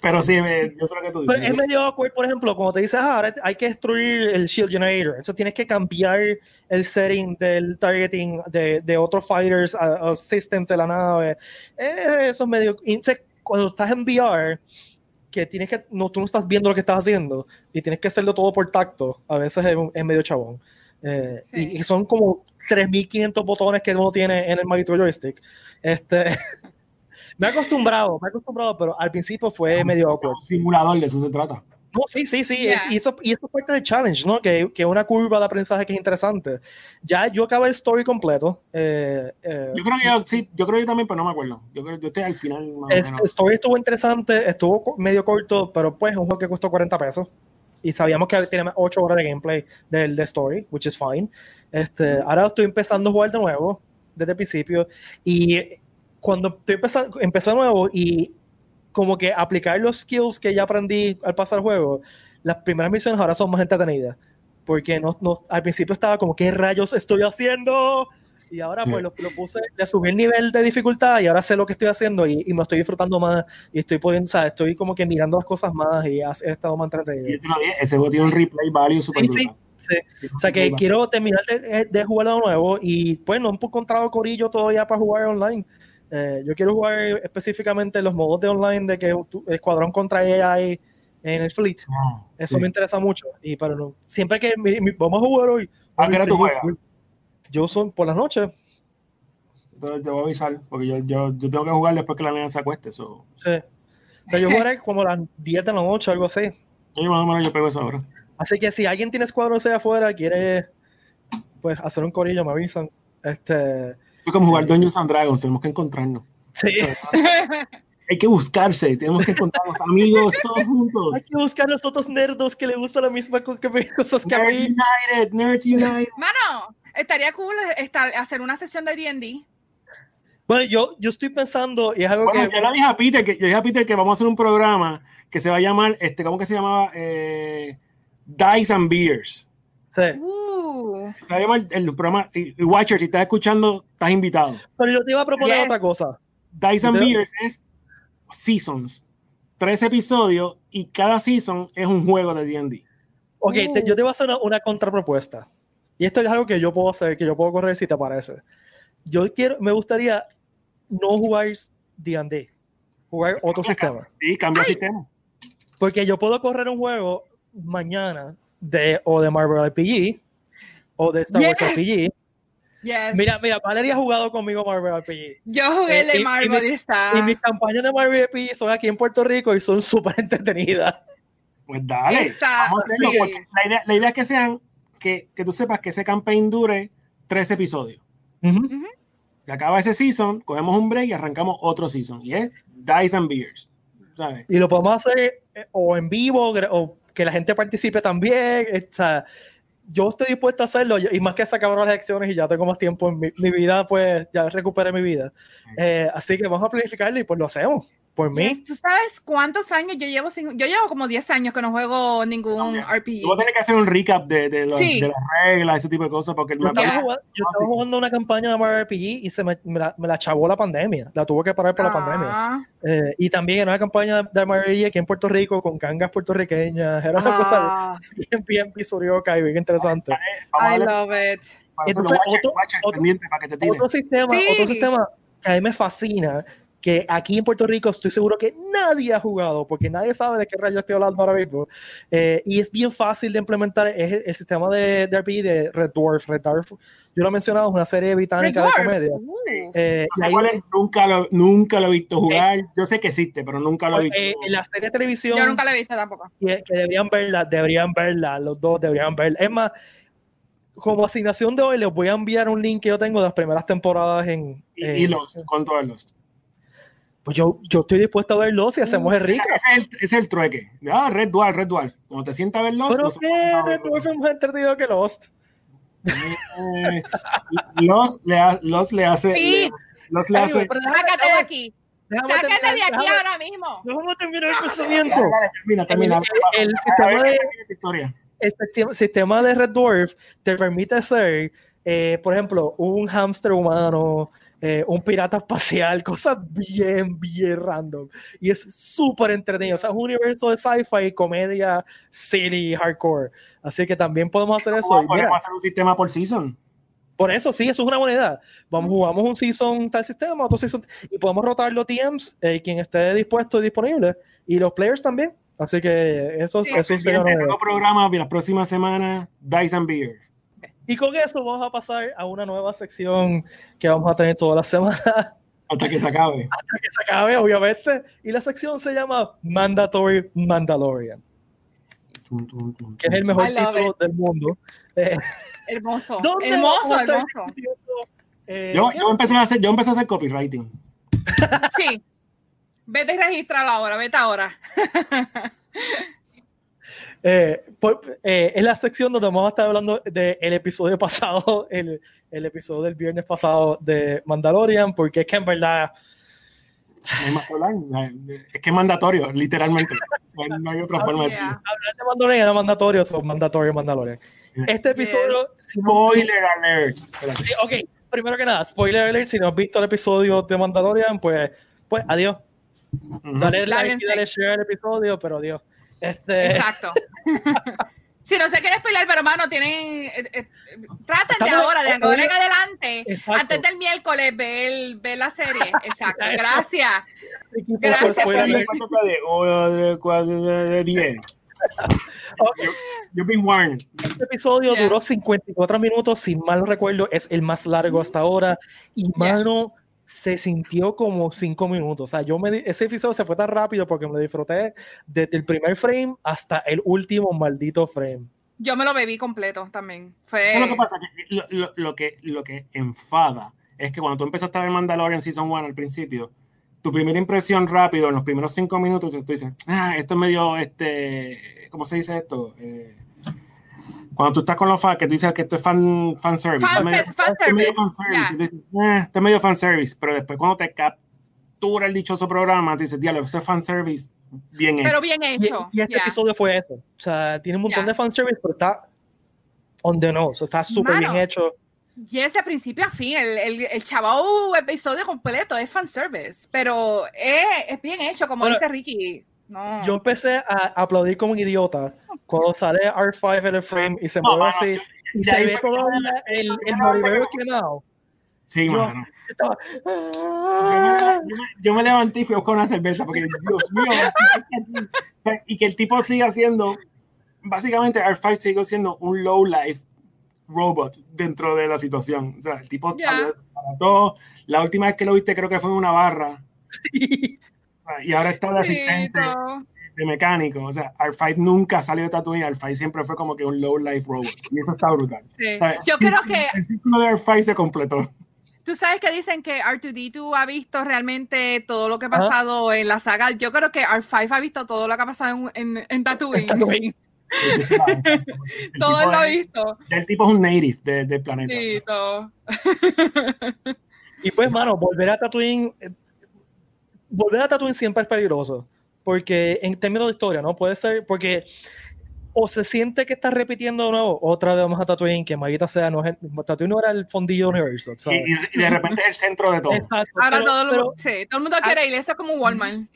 pero sí, yo sé lo que tú dices. es medio awkward, por ejemplo, como te dices, ah, ahora hay que destruir el shield generator, entonces tienes que cambiar el setting del targeting de, de otros fighters a, a systems de la nave, eh, eso es medio, entonces, cuando estás en VR, que tienes que, no, tú no estás viendo lo que estás haciendo y tienes que hacerlo todo por tacto, a veces es, es medio chabón. Eh, sí. y, son como 3.500 botones que uno tiene en el maldito joystick. Este, me he acostumbrado, me he acostumbrado, pero al principio fue medio awkward. Un simulador, de eso se trata. No, sí, sí, sí. Yeah. Y, eso, y eso es parte del challenge, ¿no? Que, que una curva de aprendizaje que es interesante. Ya yo acabé el story completo. Eh, eh, yo creo que yo, sí, yo creo que yo también, pero no me acuerdo. Yo creo que yo estoy al final. el story estuvo interesante, estuvo medio corto, pero pues es un juego que costó 40 pesos y sabíamos que tiene 8 horas de gameplay del de story, which is fine. Este, ahora estoy empezando a jugar de nuevo desde el principio y cuando estoy empezando, empecé nuevo y como que aplicar los skills que ya aprendí al pasar el juego, las primeras misiones ahora son más entretenidas porque no, no, al principio estaba como, ¿qué rayos estoy haciendo? Y ahora pues lo, puse, le subí el nivel de dificultad y ahora sé lo que estoy haciendo y, me estoy disfrutando más y estoy pudiendo, o sea, estoy como que mirando las cosas más y he, estado más entretenido. Ese juego tiene un replay value super sí, sí, O sea que quiero terminar de, de, jugar de nuevo y pues no he encontrado corillo todavía para jugar online. Eh, yo quiero jugar específicamente los modos de online de que escuadrón contra AI en el fleet. Ah, Eso me interesa mucho. Y pero no, siempre que vamos a jugar hoy. ¿A qué hora tú juegas? Yo son por las noches. Entonces te voy a avisar, porque yo, yo, yo tengo que jugar después que la nena se acueste. So. Sí. O sea, yo jugaré como a las 10 de la noche, algo así. Yo más o menos yo pego esa hora. Así que si alguien tiene escuadrón hacia afuera, quiere pues hacer un corillo, me avisan. Este. Es como jugar Dungeons and Dragons, tenemos que encontrarnos. Sí. hay que buscarse, tenemos que encontrarnos amigos todos juntos. Hay que buscar a los otros nerdos que les gusta la misma cosa que a mí. United, Nerds United. Mano, estaría cool estar, hacer una sesión de D&D. Bueno, yo, yo estoy pensando, y es algo bueno, que... Yo le dije a Peter que, yo dije a Peter que vamos a hacer un programa que se va a llamar, este, ¿cómo que se llamaba? Eh, Dice and Beers. Sí. Uh. Llamar el programa, y Watcher, si estás escuchando, estás invitado. Pero yo te iba a proponer otra cosa. Dice and Beers es seasons, tres episodios, y cada season es un juego de D&D. Ok, yo te voy a hacer una contrapropuesta. Y esto es algo que yo puedo hacer, que yo puedo correr si te parece. Yo quiero, me gustaría no jugar D&D, jugar otro sistema. Sí, cambia sistema. Porque yo puedo correr un juego mañana de o de Marvel RPG o de Star Wars RPG. Mira, mira, Valeria ha jugado conmigo Marvel RPG. Yo jugué el de eh, Marvel y, está. Y mis campañas de Marvel RPG son aquí en Puerto Rico y son súper entretenidas. Pues dale. Vamos a hacerlo, la, idea, la idea es que sean que, que tú sepas que ese campaign dure tres episodios. Se acaba ese season, cogemos un break y arrancamos otro season. Y es Dice and Beers. ¿sabes? Y lo podemos hacer eh, o en vivo o que la gente participe también. O sea, yo estoy dispuesto a hacerlo y más que sacar las elecciones y ya tengo más tiempo en mi, vida, pues ya recuperé mi vida. Eh, así que vamos a planificarlo y pues lo hacemos por mí. ¿Tú sabes cuántos años yo llevo sin, Yo llevo como 10 años que no juego ningún RPG. Tú vas a tener que hacer un recap de, de, los, de las reglas, ese tipo de cosas, porque... Yo, estaba, jugando, yo estaba jugando una campaña de Mario RPG y se me, me, la, me, la, chavó la pandemia. La tuve que parar por la pandemia. Ah. Eh, y también era una campaña de Mario RPG aquí en Puerto Rico con gangas puertorriqueñas. Era una cosa ah. bien, bien pisurioca y bien interesante. I love it. Entonces, otro, otro, otro, sistema, otro sistema que a mí me fascina que aquí en Puerto Rico estoy seguro que nadie ha jugado, porque nadie sabe de qué rayo estoy hablando ahora mismo. Eh, y es bien fácil de implementar es el, sistema de, de, RPG de Red Dwarf. Red Dwarf, yo lo he mencionado, es una serie británica de comedia. Uh. Eh, nunca, lo, nunca lo he visto jugar. Eh, yo sé que existe, pero nunca lo he visto. en la serie de televisión. Yo nunca la he visto tampoco. Que, deberían verla, deberían verla, los dos deberían verla. Es más, como asignación de hoy, les voy a enviar un link que yo tengo de las primeras temporadas en. ¿Y, Lost? ¿Cuánto es Lost? Pues yo, yo estoy dispuesto a verlo si hacemos el rico. Ese es el, es el trueque. Ah, Red Dwarf, Red Dwarf. Cuando te sientas a ver Lost. Pero no qué, Red Dwarf es más entretenido que Lost. Eh, Lost, le Lost le hace. Sí. Lost le hace. Sácate de aquí. Sácate de aquí ahora mismo. Vamos a terminar el pensamiento. Termina, termina. El, el, sistema de, el sistema de Red Dwarf te permite hacer, eh, por ejemplo, un hámster humano eh, un pirata espacial, cosas bien, bien random. Y es súper entretenido. O sea, es un universo de sci-fi, comedia, city, hardcore. Así que también podemos hacer eso. podemos hacer un sistema por season. Por eso, sí, eso es una moneda. Vamos, jugamos un season tal sistema, otro season, y podemos rotar los TMs, eh, quien esté dispuesto y disponible, y los players también. Así que eso, sí, eso sería un programa las próximas semanas, Dice and Beer. Y con eso vamos a pasar a una nueva sección que vamos a tener toda la semana. Hasta que se acabe. Hasta que se acabe, obviamente. Y la sección se llama Mandatory Mandalorian. que es el mejor título del mundo. Eh, hermoso. Hermoso, hermoso. Eh, yo, yo, empecé a hacer, yo empecé a hacer copywriting. Sí. Vete y registralo ahora, vete ahora. Eh, eh, es la sección donde vamos a estar hablando del episodio pasado, el, el, episodio del viernes pasado de Mandalorian, porque es que en verdad. es que es mandatorio, literalmente. No hay otra forma de decirlo. Hablar de Mandalorian era mandatorio, son mandatorio Mandalorian. Este episodio. Spoiler alert. ok, primero que nada, spoiler alert, si no has visto el episodio de Mandalorian, pues, pues adiós. Dale like y dale share el episodio, pero adiós. Este... Exacto. si no se quiere spoiler, pero hermano, tienen. Eh, eh, traten de ahora, de ahora en adelante, antes del miércoles, ver, ver la serie. Exacto. Gracias. Gracias. de 10. You've been warned. Este episodio duró 54 minutos, si mal no recuerdo, es el más largo hasta ahora. Y mano, se sintió como 5 minutos. O sea, yo me, ese episodio se fue tan rápido porque me lo disfruté desde el primer frame hasta el último maldito frame. Yo me lo bebí completo también. Fue... Lo que pasa que lo, lo, que lo que enfada es que cuando tú empezaste a ver Mandalorian Season 1 al principio, tu primera impresión rápido, en los primeros cinco minutos, tú dices, ah, esto es medio, este, ¿cómo se dice esto? Eh, cuando tú estás con los fans, que tú dices que esto es fan, fan service. Fan, medio, fan, service. Medio fan service. Dices, eh, esto es medio fan service. Pero después cuando te captura el dichoso programa, te dices, diablo, esto es fan service bien hecho. Pero bien hecho. Y, este episodio fue eso. O sea, tiene un montón de fan service, pero está on the nose. Está súper bien hecho. Y es de principio a fin, el, el, el chavao episodio completo es fanservice, pero es, es bien hecho, como dice Ricky. No. Yo empecé a aplaudir como un idiota cuando sale R5 en el frame y se mueve así y se ve todo el, el, el quemado. Sí, yo, mano. Estaba, yo, me, yo, me, levanté y fui a buscar una cerveza porque, Dios mío, y que el tipo siga siendo, básicamente R5 sigue siendo un low life robot dentro de la situación. O sea, el tipo yeah. para todo. La última vez que lo viste creo que fue en una barra. Y ahora está de asistente de mecánico. O sea, R5 nunca salió de Tatooine. R5 siempre fue como que un low life robot. Y eso está brutal. Sí. O sea, Yo creo que... El círculo de R5 se completó. Tú sabes que dicen que R2D2 ha visto realmente todo lo que ha pasado ¿Ah? en la saga. Yo creo que R5 ha visto todo lo que ha pasado en, en, en Tatooine. Tatooine. todo lo ha visto. El tipo es un native del de planeta. Sí, todo. y pues, mano, volver a Tatooine. Volver a Tatooine siempre es peligroso. Porque en términos de historia, ¿no? Puede ser. Porque o se siente que está repitiendo de nuevo, otra vez vamos a Tatooine, que Maguita sea, no es, Tatooine no era el fondillo universo. Y, y, de repente es el centro de todo. Exacto, Ahora pero, todo, pero, sí, todo el mundo quiere ir, eso es como Walmart.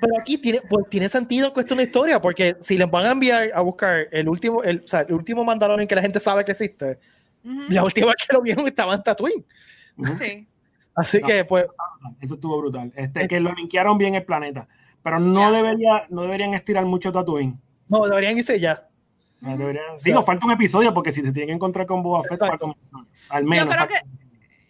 Pero aquí tiene, pues, tiene sentido que esto es una historia, porque si les van a enviar a buscar el último, el, o sea, el último Mandalorian que la gente sabe que existe, uh -huh. la última vez que lo vieron estaba en Tatooine. Uh -huh. Sí. Así no, que, pues. Eso estuvo brutal. Este, es, que lo linkearon bien el planeta. Pero no, yeah. debería, no deberían estirar mucho Tatooine. No, deberían irse ya. No, deberían, sí, nos falta un episodio porque si se tienen que encontrar con Boba Fett, falta un episodio. Al menos. Yo creo que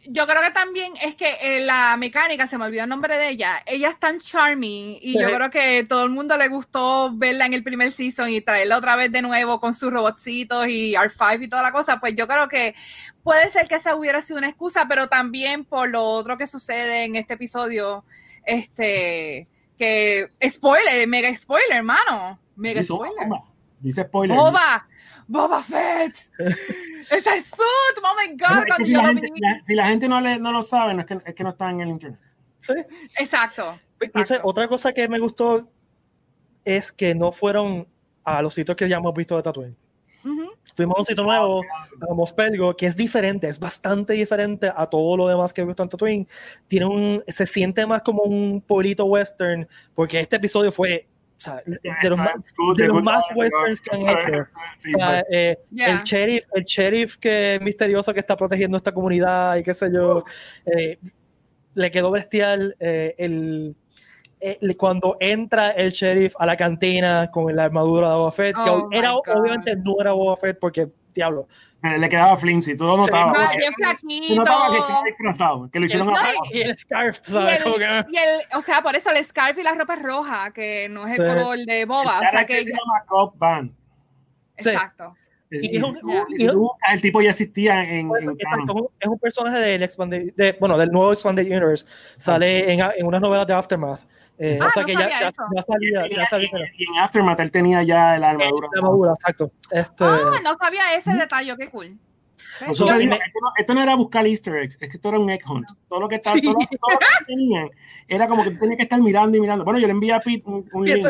yo creo que también es que eh, la mecánica, se me olvidó el nombre de ella, ella es tan charming y sí. yo creo que todo el mundo le gustó verla en el primer season y traerla otra vez de nuevo con sus robotcitos y R5 y toda la cosa, pues yo creo que puede ser que esa hubiera sido una excusa, pero también por lo otro que sucede en este episodio, este, que spoiler, mega spoiler, hermano, mega spoiler. Dice spoiler. Boba, Boba Fett. Esa es suit, oh my god. Es que si, la gente, la, si, la gente, no, le, no lo sabe, no es, que, es que no está en el internet. Sí. Exacto. exacto. otra cosa que me gustó es que no fueron a los sitios que ya hemos visto de Tatooine. Uh -huh. Fuimos a un sitio nuevo, a Mospelgo, que es diferente, es bastante diferente a todo lo demás que he visto en Tatooine. Tiene un, se siente más como un pueblito western, porque este episodio fue sea, de los más, de los más westerns que han hecho. O sea, eh, yeah. el, sheriff, el sheriff que misterioso que está protegiendo esta comunidad y qué sé yo, eh, le quedó bestial eh, el, el, cuando entra el sheriff a la cantina con la armadura de Boba Fett, oh que era, obviamente no era Boba Fett porque diablo. Le quedaba flimsy, tú lo notabas. Sí, bien flaquito. Tú notabas que estaba disfrazado, que lo hicieron no, a y, y el scarf, ¿sabes? Y el, y el, o sea, por eso el scarf y la ropa es roja, que no es el sí. color de boba. El o sea que. Se llama Cop Band. Exacto. Y, y, un, y, el tipo ya existía en, en exacto, es un personaje del expanded, de, bueno, del nuevo Expanded Universe. Sale en, en unas novelas de Aftermath. Eh, ah, o sea no que ya, ya, ya, salía, ya sabía. Y, y, en Aftermath él tenía ya la armadura. La armadura, exacto. Este... Ah, no sabía ese detalle, qué cool. Yo, yo, esto, no, esto, no, era buscar easter eggs, es que esto era un egg hunt. Todo lo que, estaba, sí. todo, lo, todo lo que tenían era como que tenía que estar mirando y mirando. Bueno, yo le envié a Pete un, un link.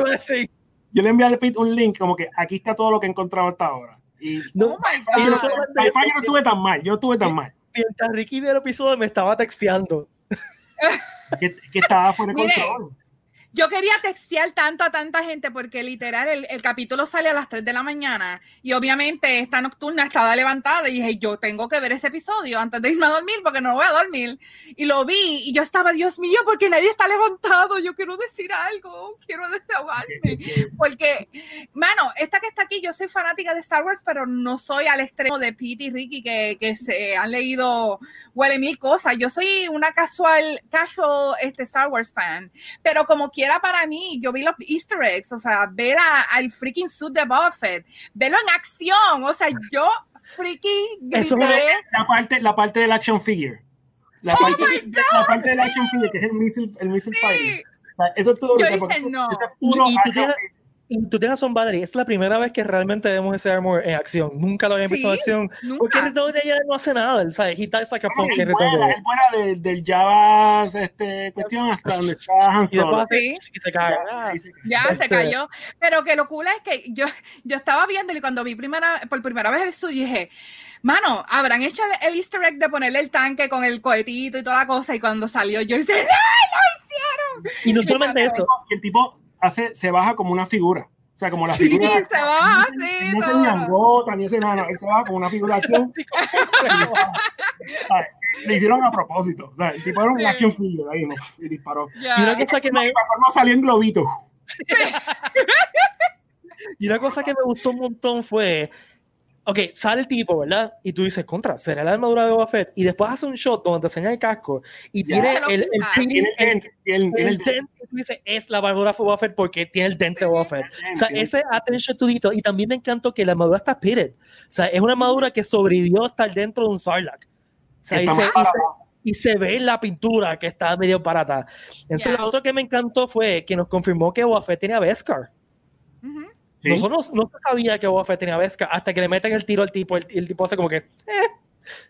Yo le envié a Pete un link como que aquí está todo lo que he encontrado hasta ahora. Y no, oh my God. Yo no, no estuve tan mal, yo no estuve tan mal. mientras Ricky vio el episodio me estaba texteando. que, que estaba fuera de Mire, control. Yo quería textear tanto a tanta gente porque literal el, el capítulo sale a las 3 de la mañana y obviamente esta nocturna estaba levantada y dije, yo tengo que ver ese episodio antes de irme a dormir porque no voy a dormir. Y lo vi y yo estaba, Dios mío, porque nadie está levantado, yo quiero decir algo, quiero desahogarme. Porque, mano, esta que está aquí, yo soy fanática de Star Wars, pero no soy al extremo de Pete y Ricky que, que se han leído, huele mil cosas. Yo soy una casual, casual este, Star Wars fan, pero como quiera para mí, yo vi los easter eggs, o sea, ver a- al freaking suit de Boba Fett, verlo en acción, o sea, yo freaking Eso grité. es La parte, la parte del action figure. La, Oh parte, my la parte del action figure, que es el missile, el missile Sí. fighting. O sea, eso es todo Yo dije, eso- no. eso es puro Y- y tú tienes-. Y tú tienes razón, Valerie, es la primera vez que realmente vemos ese armor en acción. Nunca lo habían visto en acción. Porque Nunca. Return de ella no hace nada. él, ¿sabes? He dies like a punk él vuela del, del Java este, cuestión hasta donde está Han Y después y se cae. Ah, Ahí se- Ya se Este- cayó. Pero que lo cool es que yo, yo estaba viéndolo y cuando vi primera, por primera vez el suyo dije, mano, habrán hecho el, el easter egg de ponerle el tanque con el cohetito y toda la cosa. Y cuando salió, yo dije, ¡No, lo hicieron! Y no solamente eso, Y el tipo hace, se baja como una figura. O sea, como la Sí, figura. se va así. No se todo. ni angota, ni hace nada. Él se va como una figura acción. Le hicieron a propósito. O sea, el tipo era un Sí. action figure ahí, ¿no? Y disparó. Ya. Y una cosa que me, colmo salió en globito. y una cosa que me gustó un montón fue, ok, sale el tipo, ¿verdad? Y tú dices, contra, será la armadura de Boba Fett. Y después hace un shot donde te enseña el casco y Ya. tiene el, el, Tiene el el, dent. Tiene, tiene el el dent. dent que tú dices, es la armadura de Boba Fett porque tiene el dente de Boba Fett. O sea, ese attention to detail. Y también me encantó que la armadura está pitted. O sea, es una armadura que sobrevivió a estar dentro de un Sarlacc. O sea, y se, y se- y se ve en la pintura que está medio barata. Entonces, Ya. lo otro que me encantó fue que nos confirmó que Boba Fett tenía Beskar. Ujú. Sí. Nosotros no se sabía que Boba Fett tenía Beskar hasta que le meten el tiro al tipo. El, el tipo hace como que.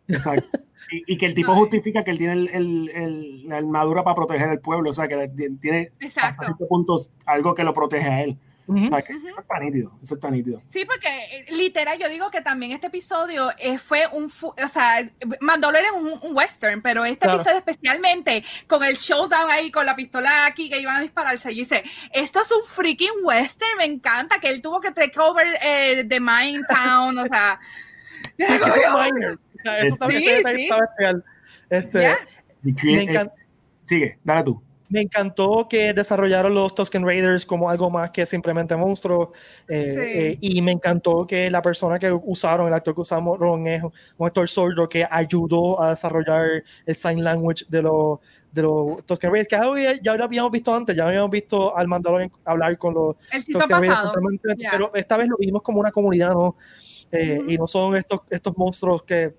Exacto. Y, y que el tipo justifica que él tiene el, el- el- la armadura para proteger al pueblo. O sea, que tiene hasta Exacto. cierto punto algo que lo protege a él. Ujú. O sea, que Ujú. Eso está nítido. Eso está nítido. Sí, porque eh, literal yo digo que también este episodio eh, fue un, o sea, Mandalorian es un, un western, pero este Claro. episodio especialmente con el showdown ahí con la pistola aquí que iban a dispararse, y dice, esto es un freaking western, me encanta que él tuvo que take over eh, the Mine Town, o sea, Sigue, dale tú. Me encantó que desarrollaron los Tusken Raiders como algo más que simplemente monstruos. eh, Sí. eh, y me encantó que la persona que usaron, el actor que usaron es un actor sordo que ayudó a desarrollar el sign language de los de los Tusken Raiders, que algo ya, ya lo habíamos visto antes, ya habíamos visto al Mandalorian hablar con los Tusken Raiders Ya. pero esta vez lo vimos como una comunidad, ¿no? Eh. Y no son estos, estos monstruos que...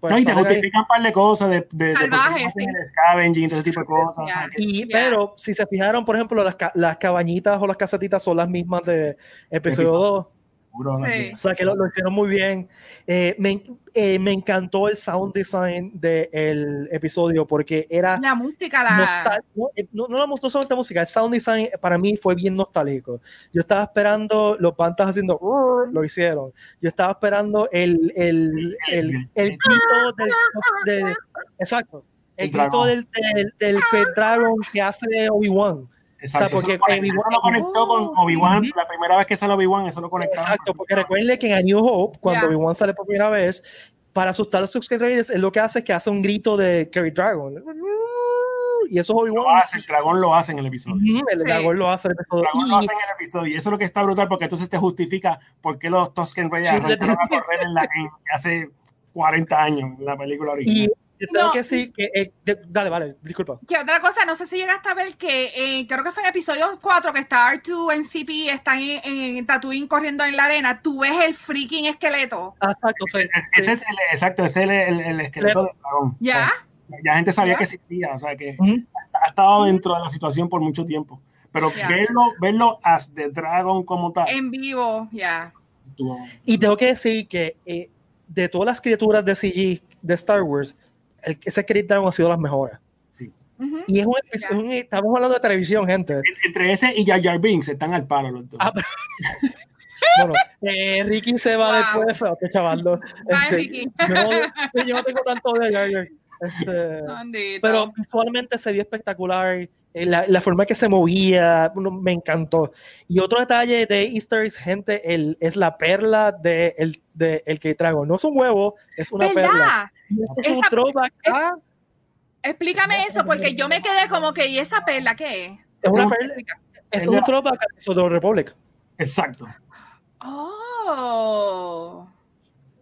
pues, No, y te justifican un par de cosas de, de, de Salvajes, hacen sí. el scavenging, todo ese tipo de cosas. o sea, que- Y. Pero si se fijaron, por ejemplo, las, ca- las cabañitas o las casetitas son las mismas de episodio Episodio. 2. Seguro, Sí. O sea que lo, lo hicieron muy bien. Eh, me, eh, me encantó el sound design del episodio porque era La música, la... nostal- no, eh, no, no la no solamente música, el sound design para mí fue bien nostálgico. Yo estaba esperando los pantas haciendo lo hicieron. Yo estaba esperando el, el, el, el grito del, de- exacto. El El grito dragón. del, del, del que Dragon que hace Obi-Wan. Exacto. porque eso, lo conectó, Obi-Wan- lo conectó con. Obi-Wan. La primera vez que sale Obi-Wan, eso lo conectó. Exacto, porque recuerden que en A New Hope, cuando. Obi-Wan sale por primera vez, para asustar a los Tusken Raiders, él lo que hace es que hace un grito de Carry Dragon. Y eso es Lo Obi-Wan. hace, el dragón lo hace en el episodio. El Sí. dragón lo hace en el El episodio. dragón lo Y- hace en el episodio. Y eso es lo que está brutal, porque entonces te justifica por qué los Tusken Raiders Sí, arrancaron a correr en la, en- hace 40 años en la película original. Y tengo No. que decir que. eh, de- dale, vale, disculpa. Que otra cosa, no sé si llegaste a ver que eh, creo que fue en episodio 4 que está R2 en CP, están en, en Tatooine corriendo en la arena, tú ves el freaking esqueleto. Exacto, sí, Es- Ese es el, exacto, ese es el, el- el esqueleto del dragón. ¿Ya? O sea, ya gente sabía ¿Ya? que existía, o sea que Ujú. ha estado dentro de la situación por mucho tiempo. Pero Ya. verlo, verlo as the dragon como tal. En vivo, ya. estuvo- Y tengo que decir que eh, de todas las criaturas de CG de Star Wars, el, ese Carry Dragon ha sido las mejores. Y es un, es un- estamos hablando de televisión, gente. En- Entre ese y Jar Jar Binks están al palo los dos. Ah, Bueno, eh, Ricky se va Wow. después, qué chavaldo. Ay, Este, yo, no, yo no tengo tanto de Jar Jar. Este, pero visualmente se vio espectacular. Eh, La, la forma que se movía uno, me encantó. Y otro detalle de Easter eggs, gente, el, es la perla de el, de el que trago. No es un huevo, es una perla. ¿Verdad? Esto es un throwback a- Explícame eso, porque yo me quedé como que, ¿y esa perla qué es? es una un- perla, es un throwback a Soto Republic. Exacto. Oh.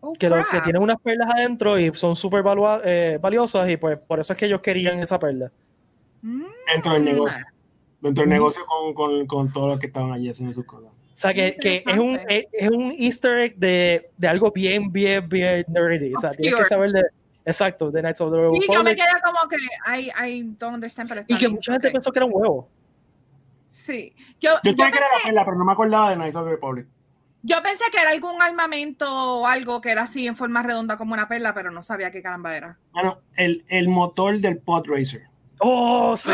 Oh, Que, lo, que tienen unas perlas adentro y son súper eh, valiosas y pues por eso es que ellos querían esa perla. Mm. Dentro del negocio. Dentro del negocio con, con, con todos los que estaban allí haciendo sus cosas. O sea, que, que es, un, es, un easter egg de, de algo bien, bien, bien nerdy. O sea, tienes que saber de... Exacto, de Knights of the Y yo me Republic. quedé como que, I, I don't understand, pero Y que mucha gente pensó que era un huevo. Sí. Yo, Yo yo sabía que era la perla, pero no me acordaba de Knights of the Republic. yo pensé que era algún armamento o algo que era así en forma redonda como una perla, pero no sabía qué caramba era. Bueno, el, el motor del Pod Racer. ¡Oh, sí!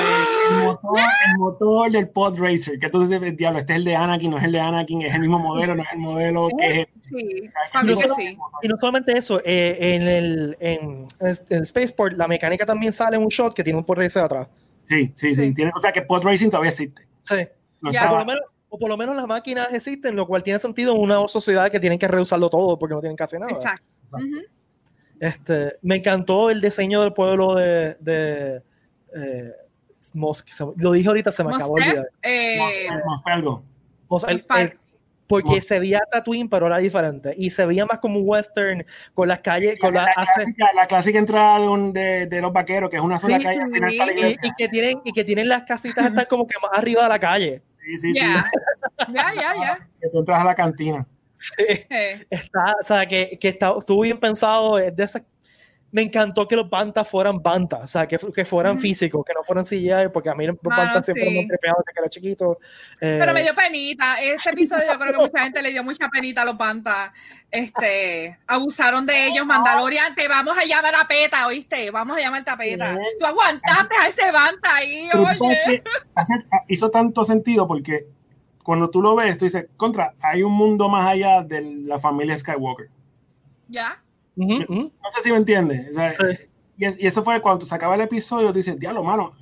El motor, el motor del Pod Racer. Que entonces, diablo, este es el de Anakin, no es el de Anakin, es el mismo modelo, no es el modelo que es. Sí, para mí No solo- sí. Y no solamente eso, eh, en, el, en, en Spaceport la mecánica también sale en un shot que tiene un porracer atrás. Sí, sí, sí. Sí. Tiene, o sea que Pod Racing todavía existe. Sí. No por, lo menos, o por lo menos las máquinas existen, lo cual tiene sentido en una sociedad que tienen que reusarlo todo porque no tienen casi nada. Exacto. Este, me encantó el diseño del pueblo de, de eh, Mos- se- lo dije ahorita, se me acabó de olvidar. eh, el- el- porque se veía Tatooine, pero era diferente. Y se veía más como un western, con las calles, con La, la, la hace- clásica, la clásica entrada de, un- de, de los vaqueros, que es una sola Sí, calle sí. y, que tienen, y que tienen las casitas están como que más arriba de la calle. Sí, sí, sí. Ya, ya, ya. Que tú entras a la cantina. Sí. Eh, Está, o sea, que, que está, estuvo bien pensado. es de esas- me encantó que los bantas fueran bantas, o sea, que, que fueran Ujú. físicos, que no fueran CGI, porque a mí los Mano, bantas siempre sí. me han trepeado desde que era chiquito. Eh, Pero me dio penita. Este episodio yo creo que mucha gente le dio mucha penita a los pantas. Este, abusaron de ellos. Mandalorian, te vamos a llamar a PETA, ¿oíste? Vamos a llamar a PETA. Tú aguantaste a ese banta ahí, oye. hace- hizo tanto sentido porque cuando tú lo ves, tú dices, contra, hay un mundo más allá de la familia Skywalker. Ya. No sé si me entiendes. O sea, Sí. y, es- y eso fue cuando se acaba el episodio, tú dices, diablo, mano.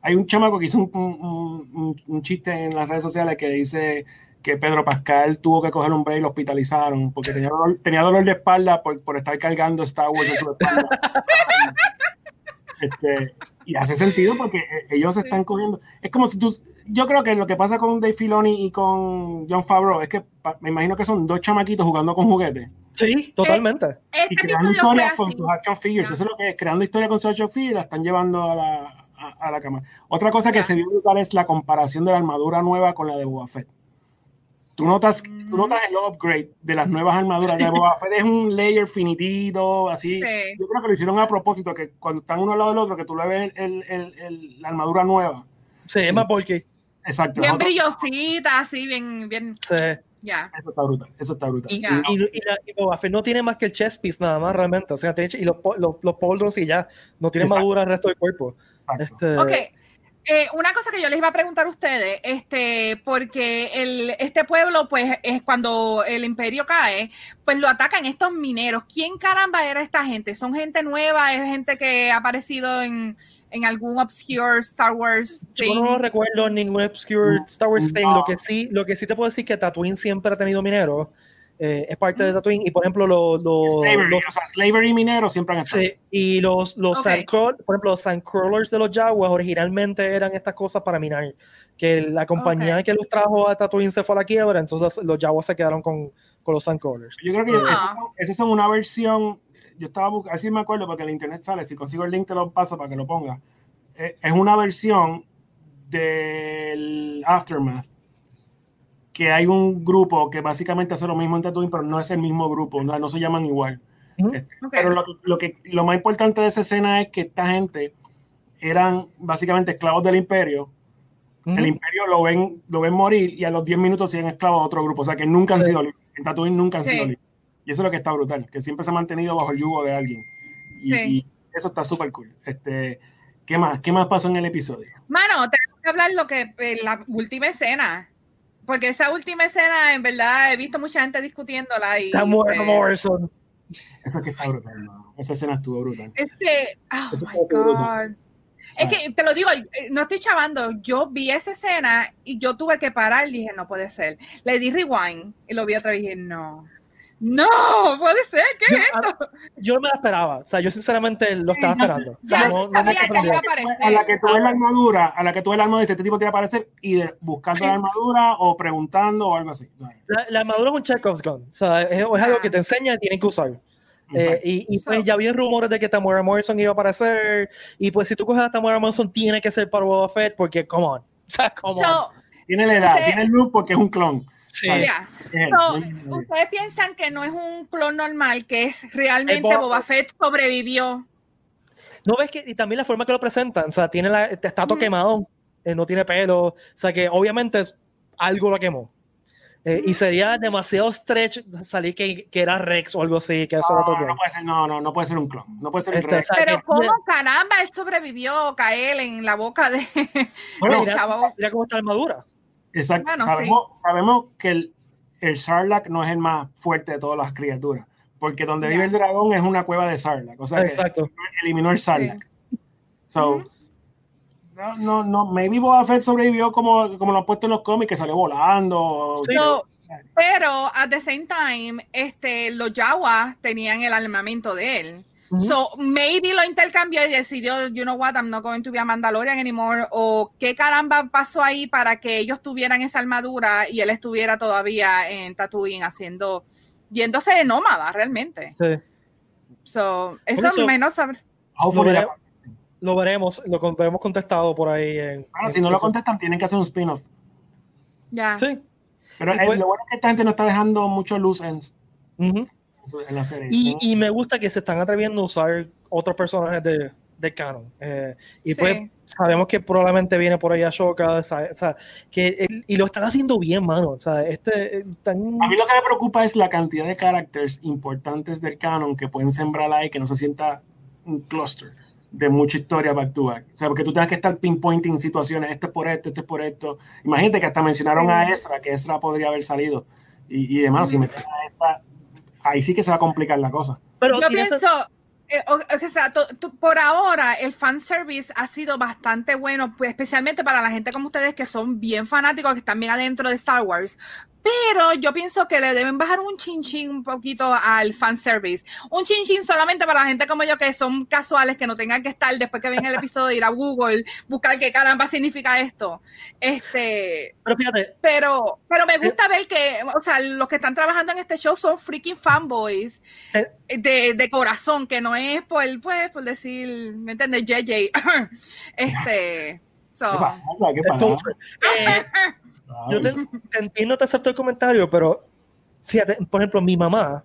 Hay un chamaco que hizo un, un- un- un chiste en las redes sociales que dice que Pedro Pascal tuvo que coger un break y lo hospitalizaron porque tenía dolor, tenía dolor de espalda por, por estar cargando Star Wars en su espalda. Este, y hace sentido porque eh, ellos se están cogiendo. Es como si tú. Yo creo que lo que pasa con Dave Filoni y con John Favreau es que pa- me imagino que son dos chamaquitos jugando con juguetes Sí, totalmente. y Este creando episodio fue historias con sus action figures. Eso es lo que es, creando historias con sus action figures y la están llevando a la, a, a la cámara. Otra cosa que se vio brutal es la comparación de la armadura nueva con la de Boba Fett. Tú notas, tú Mm. notas el upgrade de las nuevas armaduras de Boba Fett. Es un layer finitito, así. Sí. Yo creo que lo hicieron a propósito, que cuando están uno al lado del otro, que tú le ves el- el- el- la armadura nueva. Sí, es más porque. Exacto. Bien brillosita, así, bien, bien. Sí. Ya. Eso está brutal. Eso está brutal. Y, Ya. y, y, la- y Boba Fett no tiene más que el chest piece nada más realmente. O sea, tiene, y los, los, los poldros y ya. No tiene Exacto. madura el resto del cuerpo. Este, Ok. Eh, una cosa que yo les iba a preguntar a ustedes, este, porque el, este pueblo, pues, es cuando el imperio cae, pues lo atacan estos mineros. ¿Quién caramba era esta gente? ¿Son gente nueva? ¿Es gente que ha aparecido en, en algún obscure Star Wars Yo thing? no recuerdo ningún obscure Star Wars thing. No. Lo que sí, lo que sí te puedo decir que Tatooine siempre ha tenido mineros. eh, es parte de. Tatooine. Y por ejemplo, los, los, Slavery, los- o sea, slavery y minero siempre han estado. sí, y los, los Ok. sandcrawl- por ejemplo, los sandcrawlers de los Jaguars originalmente eran estas cosas para minar. Que la compañía Ok. que los trajo a Tatooine se fue a la quiebra, entonces los Jaguars se quedaron con, con los sandcrawlers. Yo creo que esos son- esos son una versión. Yo estaba buscando, así me acuerdo porque en el internet sale. Si consigo el link, te lo paso para que lo ponga. Eh, Es una versión del Aftermath. Que hay un grupo que básicamente hace lo mismo en Tatooine, pero no es el mismo grupo, no, no se llaman igual. Este. Pero lo, que- lo, que, lo más importante de esa escena es que esta gente eran básicamente esclavos del imperio. El imperio lo ven, lo ven morir y a los 10 minutos siguen esclavos a otro grupo. O sea que nunca han Sí. sido libres. En Tatooine nunca han Sí. sido libres. Y eso es lo que está brutal, que siempre se ha mantenido bajo el yugo de alguien. Y, Sí. y eso está súper cool. Este, ¿qué más? ¿Qué más pasó en el episodio? Mano, tenemos que hablar lo que eh, la última escena. porque esa última escena, en verdad, he visto mucha gente discutiéndola. Y, Está muerto eh, Morrison. Eso que está brutal, no. Esa escena estuvo brutal. Este, oh Eso my brutal. God. Es que te lo digo, eh, no estoy chavando. Yo vi esa escena y yo tuve que parar dije, no puede ser. Le di rewind y lo vi otra vez y dije, no. No, puede ser, ¿qué es esto? Yo no me la esperaba. O sea, yo sinceramente lo estaba yo- esperando. O sea, Ya no- no me a aparecer. A la que tú ves la armadura, a la que tú ves la armadura, dice, este tipo te va a aparecer y de- buscando Sí. la armadura o preguntando o algo así. La, la armadura es un Chekhov's gun. O sea, es, es algo que te enseña y tienen que usar. Eh, y, y, pues So- ya había rumores de que Tamara Morrison iba a aparecer. Y pues si tú coges a Tamara Morrison, tiene que ser para Boba Fett, porque, come on. O sea, come on. So, Tiene la edad, Usted- tiene el look porque es un clon. Sí. él. So, ustedes piensan que no es un clon normal, que es realmente Boba Boba Fett sobrevivió. No ves que, y también la forma que lo presentan, o sea, tiene la, está todo Ujú. quemado, eh, no tiene pelo, o sea que obviamente es, algo lo quemó. Eh, Y sería demasiado stretch salir que, que era Rex o algo así, que eso era No, no puede ser, no, no, no puede ser un clon. No puede ser un Este, sea, Pero que- cómo caramba él sobrevivió, Kael, en la boca de Bueno, del mira, chavo. mira cómo está la armadura. Exacto. Bueno, sabemos, sabemos que el, el Sarlacc no es el más fuerte de todas las criaturas. Porque donde vive el dragón es una cueva de Sarlacc. O sea, que Exacto. eliminó el Sarlacc. So, no, no, no. Maybe Boba Fett sobrevivió como, como lo han puesto en los cómics, que salió volando. Sí. Pero at the same time, este, los Jawas tenían el armamento de él. So maybe lo intercambió y decidió, you know what, I'm not going to be a Mandalorian anymore. O qué caramba pasó ahí para que ellos tuvieran esa armadura y él estuviera todavía en Tatooine haciendo, yéndose de nómada realmente. Sí. So, eso eso- menos saber. Lo veremos. Lo veremos, lo con- veremos contestado por ahí. En, bueno, en- si no lo contestan, tienen que hacer un spin-off. Ya. Sí. Pero Y eh, pues- lo bueno es que esta gente no está dejando mucho luz en, Ujú. En la serie. Y, ¿no? y me gusta que se están atreviendo a usar otros personajes de, de canon. Eh, y Sí. pues sabemos que probablemente viene por ahí Ashoka, o sea, o sea, que y lo están haciendo bien, mano. O sea, este eh, tan- A mí lo que me preocupa es la cantidad de characters importantes del canon que pueden sembrar ahí, que no se sienta un cluster de mucha historia back to back. O sea, porque tú tienes que estar pinpointing situaciones, esto es por esto, esto es por esto. Imagínate que hasta mencionaron Sí. a Ezra, que Ezra podría haber salido. Y, y demás, si Mm. meten a Ezra, ahí sí que se va a complicar la cosa. Pero Yo pienso, eh, o, o sea, to- to- por ahora el fanservice ha sido bastante bueno, pues, especialmente para la gente como ustedes que son bien fanáticos, que están bien adentro de Star Wars. Pero yo pienso que le deben bajar un chinchín un poquito al fanservice. Un chinchín solamente para la gente como yo que son casuales, que no tengan que estar después que ven el episodio, ir a Google, buscar qué caramba significa esto. Este, pero fíjate, pero, pero me gusta ver que, o sea, los que están trabajando en este show son freaking fanboys Eh. de, de corazón, que no es por, pues, por decir, ¿me entiendes? JJ. este, so, ¿Qué pasa? ¿Qué pasa? entonces, eh, yo te, te entiendo, te acepto el comentario, pero fíjate, por ejemplo, mi mamá,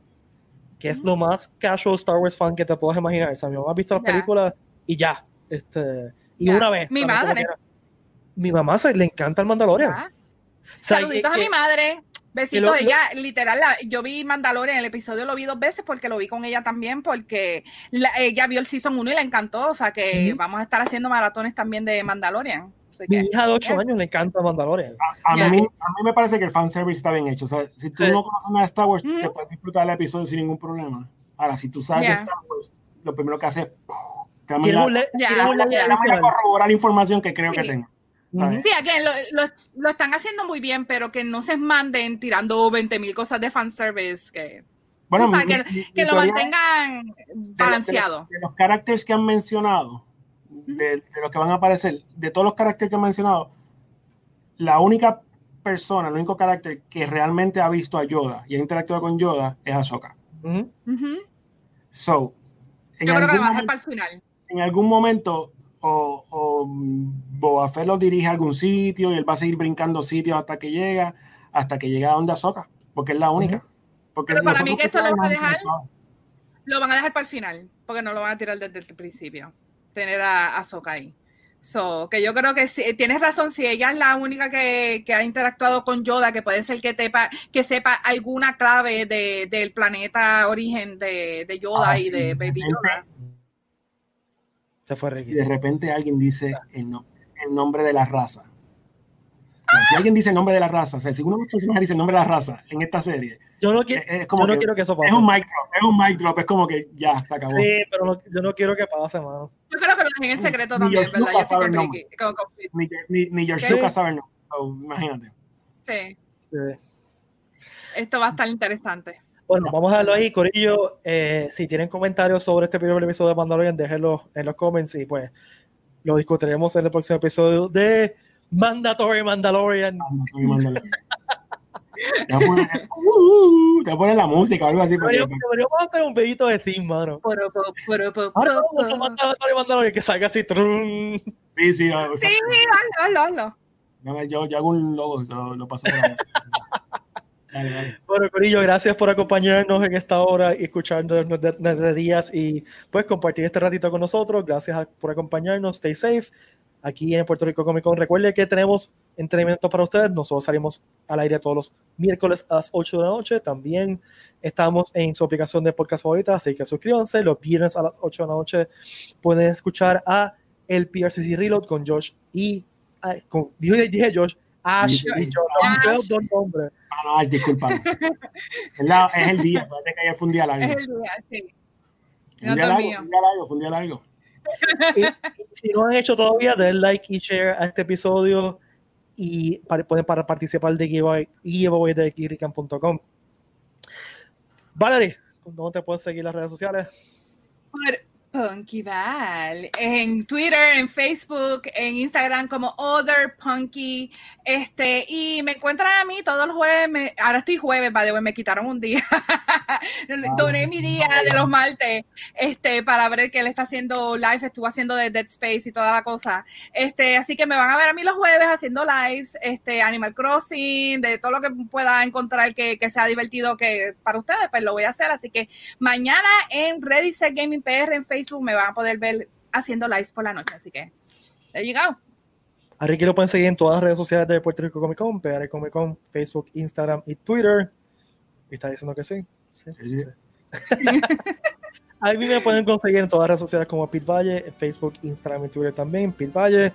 que es lo más casual Star Wars fan que te puedas imaginar, o sea, mi mamá ha visto las películas y ya, este, y una vez. Mi madre. era. Mi mamá se, le encanta el Mandalorian. ah. O sea, Saluditos que- a mi madre. Besitos, lo- lo- ella, literal, la- yo vi Mandalorian, el episodio lo vi dos veces porque lo vi con ella también, porque la- ella vio el Season 1 y le encantó, o sea que vamos a estar haciendo maratones también de Mandalorian. Así Mi que, hija de 8 ya. años le encanta Mandalorian. A, a mí, a mí me parece que el fanservice está bien hecho. O sea, si tú Sí. no conoces nada de Star Wars, Ujú. te puedes disfrutar el episodio sin ningún problema. Ahora, si tú sabes de Star Wars, lo primero que haces es corroborar la información que creo que Sí. tengo. Ujú. ¿sabes? Sí, again, lo, lo- lo están haciendo muy bien, pero que no se manden tirando 20 mil cosas de fanservice, que, Bueno, Tú sabes mi- que, mi- que mi lo mantengan de los- balanceado. De, los characters que han mencionado, de, de los que van a aparecer, de todos los characters que han mencionado, la única persona, el único carácter que realmente ha visto a Yoda y ha interactuado con Yoda es Ahsoka. So, en Yo creo que algún va a ser momento- para el final. en algún momento o, o Boba Fett lo dirige a algún sitio y él va a seguir brincando sitios hasta que llega, hasta que llega a donde Ahsoka, porque es la única. Porque Pero para mí que eso lo va a dejar-. Lo van a dejar para el final, porque no lo van a tirar desde el principio. Tener a Ahsoka ahí. So, que yo creo que sí, tienes razón, si ella es la única que, que ha interactuado con Yoda, que puede ser que, tepa, que sepa alguna clave de, del planeta origen de, de Yoda Ah, y sí, de Baby repente- Yoda. Se fue Y de repente alguien dice el, no- el nombre de la raza. Si alguien dice el nombre de la raza, o sea, si uno de los personajes dice el nombre de la raza en esta serie, yo no, quiero, es como yo no quiero que eso pase. Es un mic drop, es un mic drop, es como que ya, se acabó. Sí, pero yo no quiero que pase, mano. Yo creo que lo dejen en secreto también, ¿verdad? Yo sé que Ricky, ni, ni, ni George sabe el nombre, so, imagínate. Sí. sí. Esto va a estar interesante. Bueno, vamos a darlo ahí, Corillo. Eh, si tienen comentarios sobre este primer episodio de Mandalorian, déjenlo en los comments y pues lo discutiremos en el próximo episodio de Mandatory Mandalorian. Mandatory Mandalorian. te voy uh, a poner la música o algo así. Deberíamos, hacer un pedito de team, mano. Ahora vamos a Mandatory Mandalorian que salga así. Sí, sí. Sí, hazlo, hazlo, hazlo. Yo, yo hago un logo, lo, lo paso por ahí. Bueno, Corillo, gracias por acompañarnos en esta hora y escucharnos de días y pues compartir este ratito con nosotros. Gracias por acompañarnos. Stay safe. Aquí en Puerto Rico Comic Con. Recuerde que tenemos entrenamiento para ustedes. Nosotros salimos al aire todos los miércoles a las 8 de la noche. También estamos en su aplicación de podcast favorita, así que suscríbanse. Los viernes a las 8 de la noche pueden escuchar a el PRCC Reload con Josh y con, dije, dije Josh, Ash y Josh. Dos nombres. Ah, no, disculpa. es el día, parece que ayer fue un día largo. Es el día, sí. Un día, largo, un día largo, fue un día largo. Si no han hecho todavía, den like y share a este episodio y pueden para participar de giveaway, giveaway de kirikan.com. Valerie, ¿dónde te pueden seguir las redes sociales? Punky Val. En Twitter, en Facebook, en Instagram como Other Punky. Este, y me encuentran a mí todos los jueves. ahora estoy jueves, para me quitaron un día. Doné mi día de los martes este, para ver que él está haciendo live. Estuvo haciendo de Dead Space y toda la cosa. Este, así que me van a ver a mí los jueves haciendo lives, este, Animal Crossing, de todo lo que pueda encontrar que, que sea divertido que para ustedes, pues lo voy a hacer. Así que mañana en Ready Set Gaming PR en Facebook me van a poder ver haciendo lives por la noche. Así que, he llegado. A Ricky lo pueden seguir en todas las redes sociales de Puerto Rico Comic Con, PR Comic Con, Facebook, Instagram y Twitter. Y está diciendo que sí. sí, a mí me pueden conseguir en todas las redes sociales como Pete Valle, Facebook, Instagram y Twitter también. Pete Valle.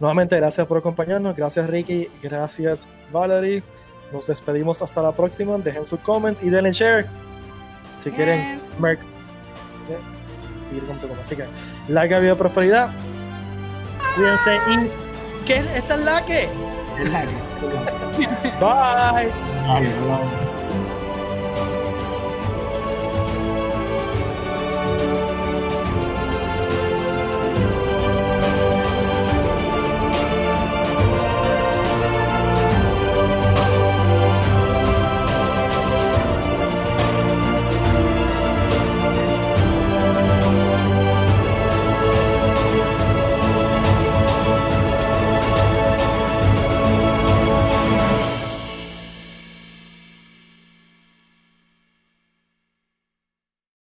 Nuevamente, gracias por acompañarnos. Gracias, Ricky. Gracias, Valerie. Nos despedimos hasta la próxima. Dejen sus comments y denle share. Si quieren, Merc. Así que, larga vida, prosperidad. Cuídense y. ¿Qué? ¿Esta es la que? Es la que. Bye. Bye.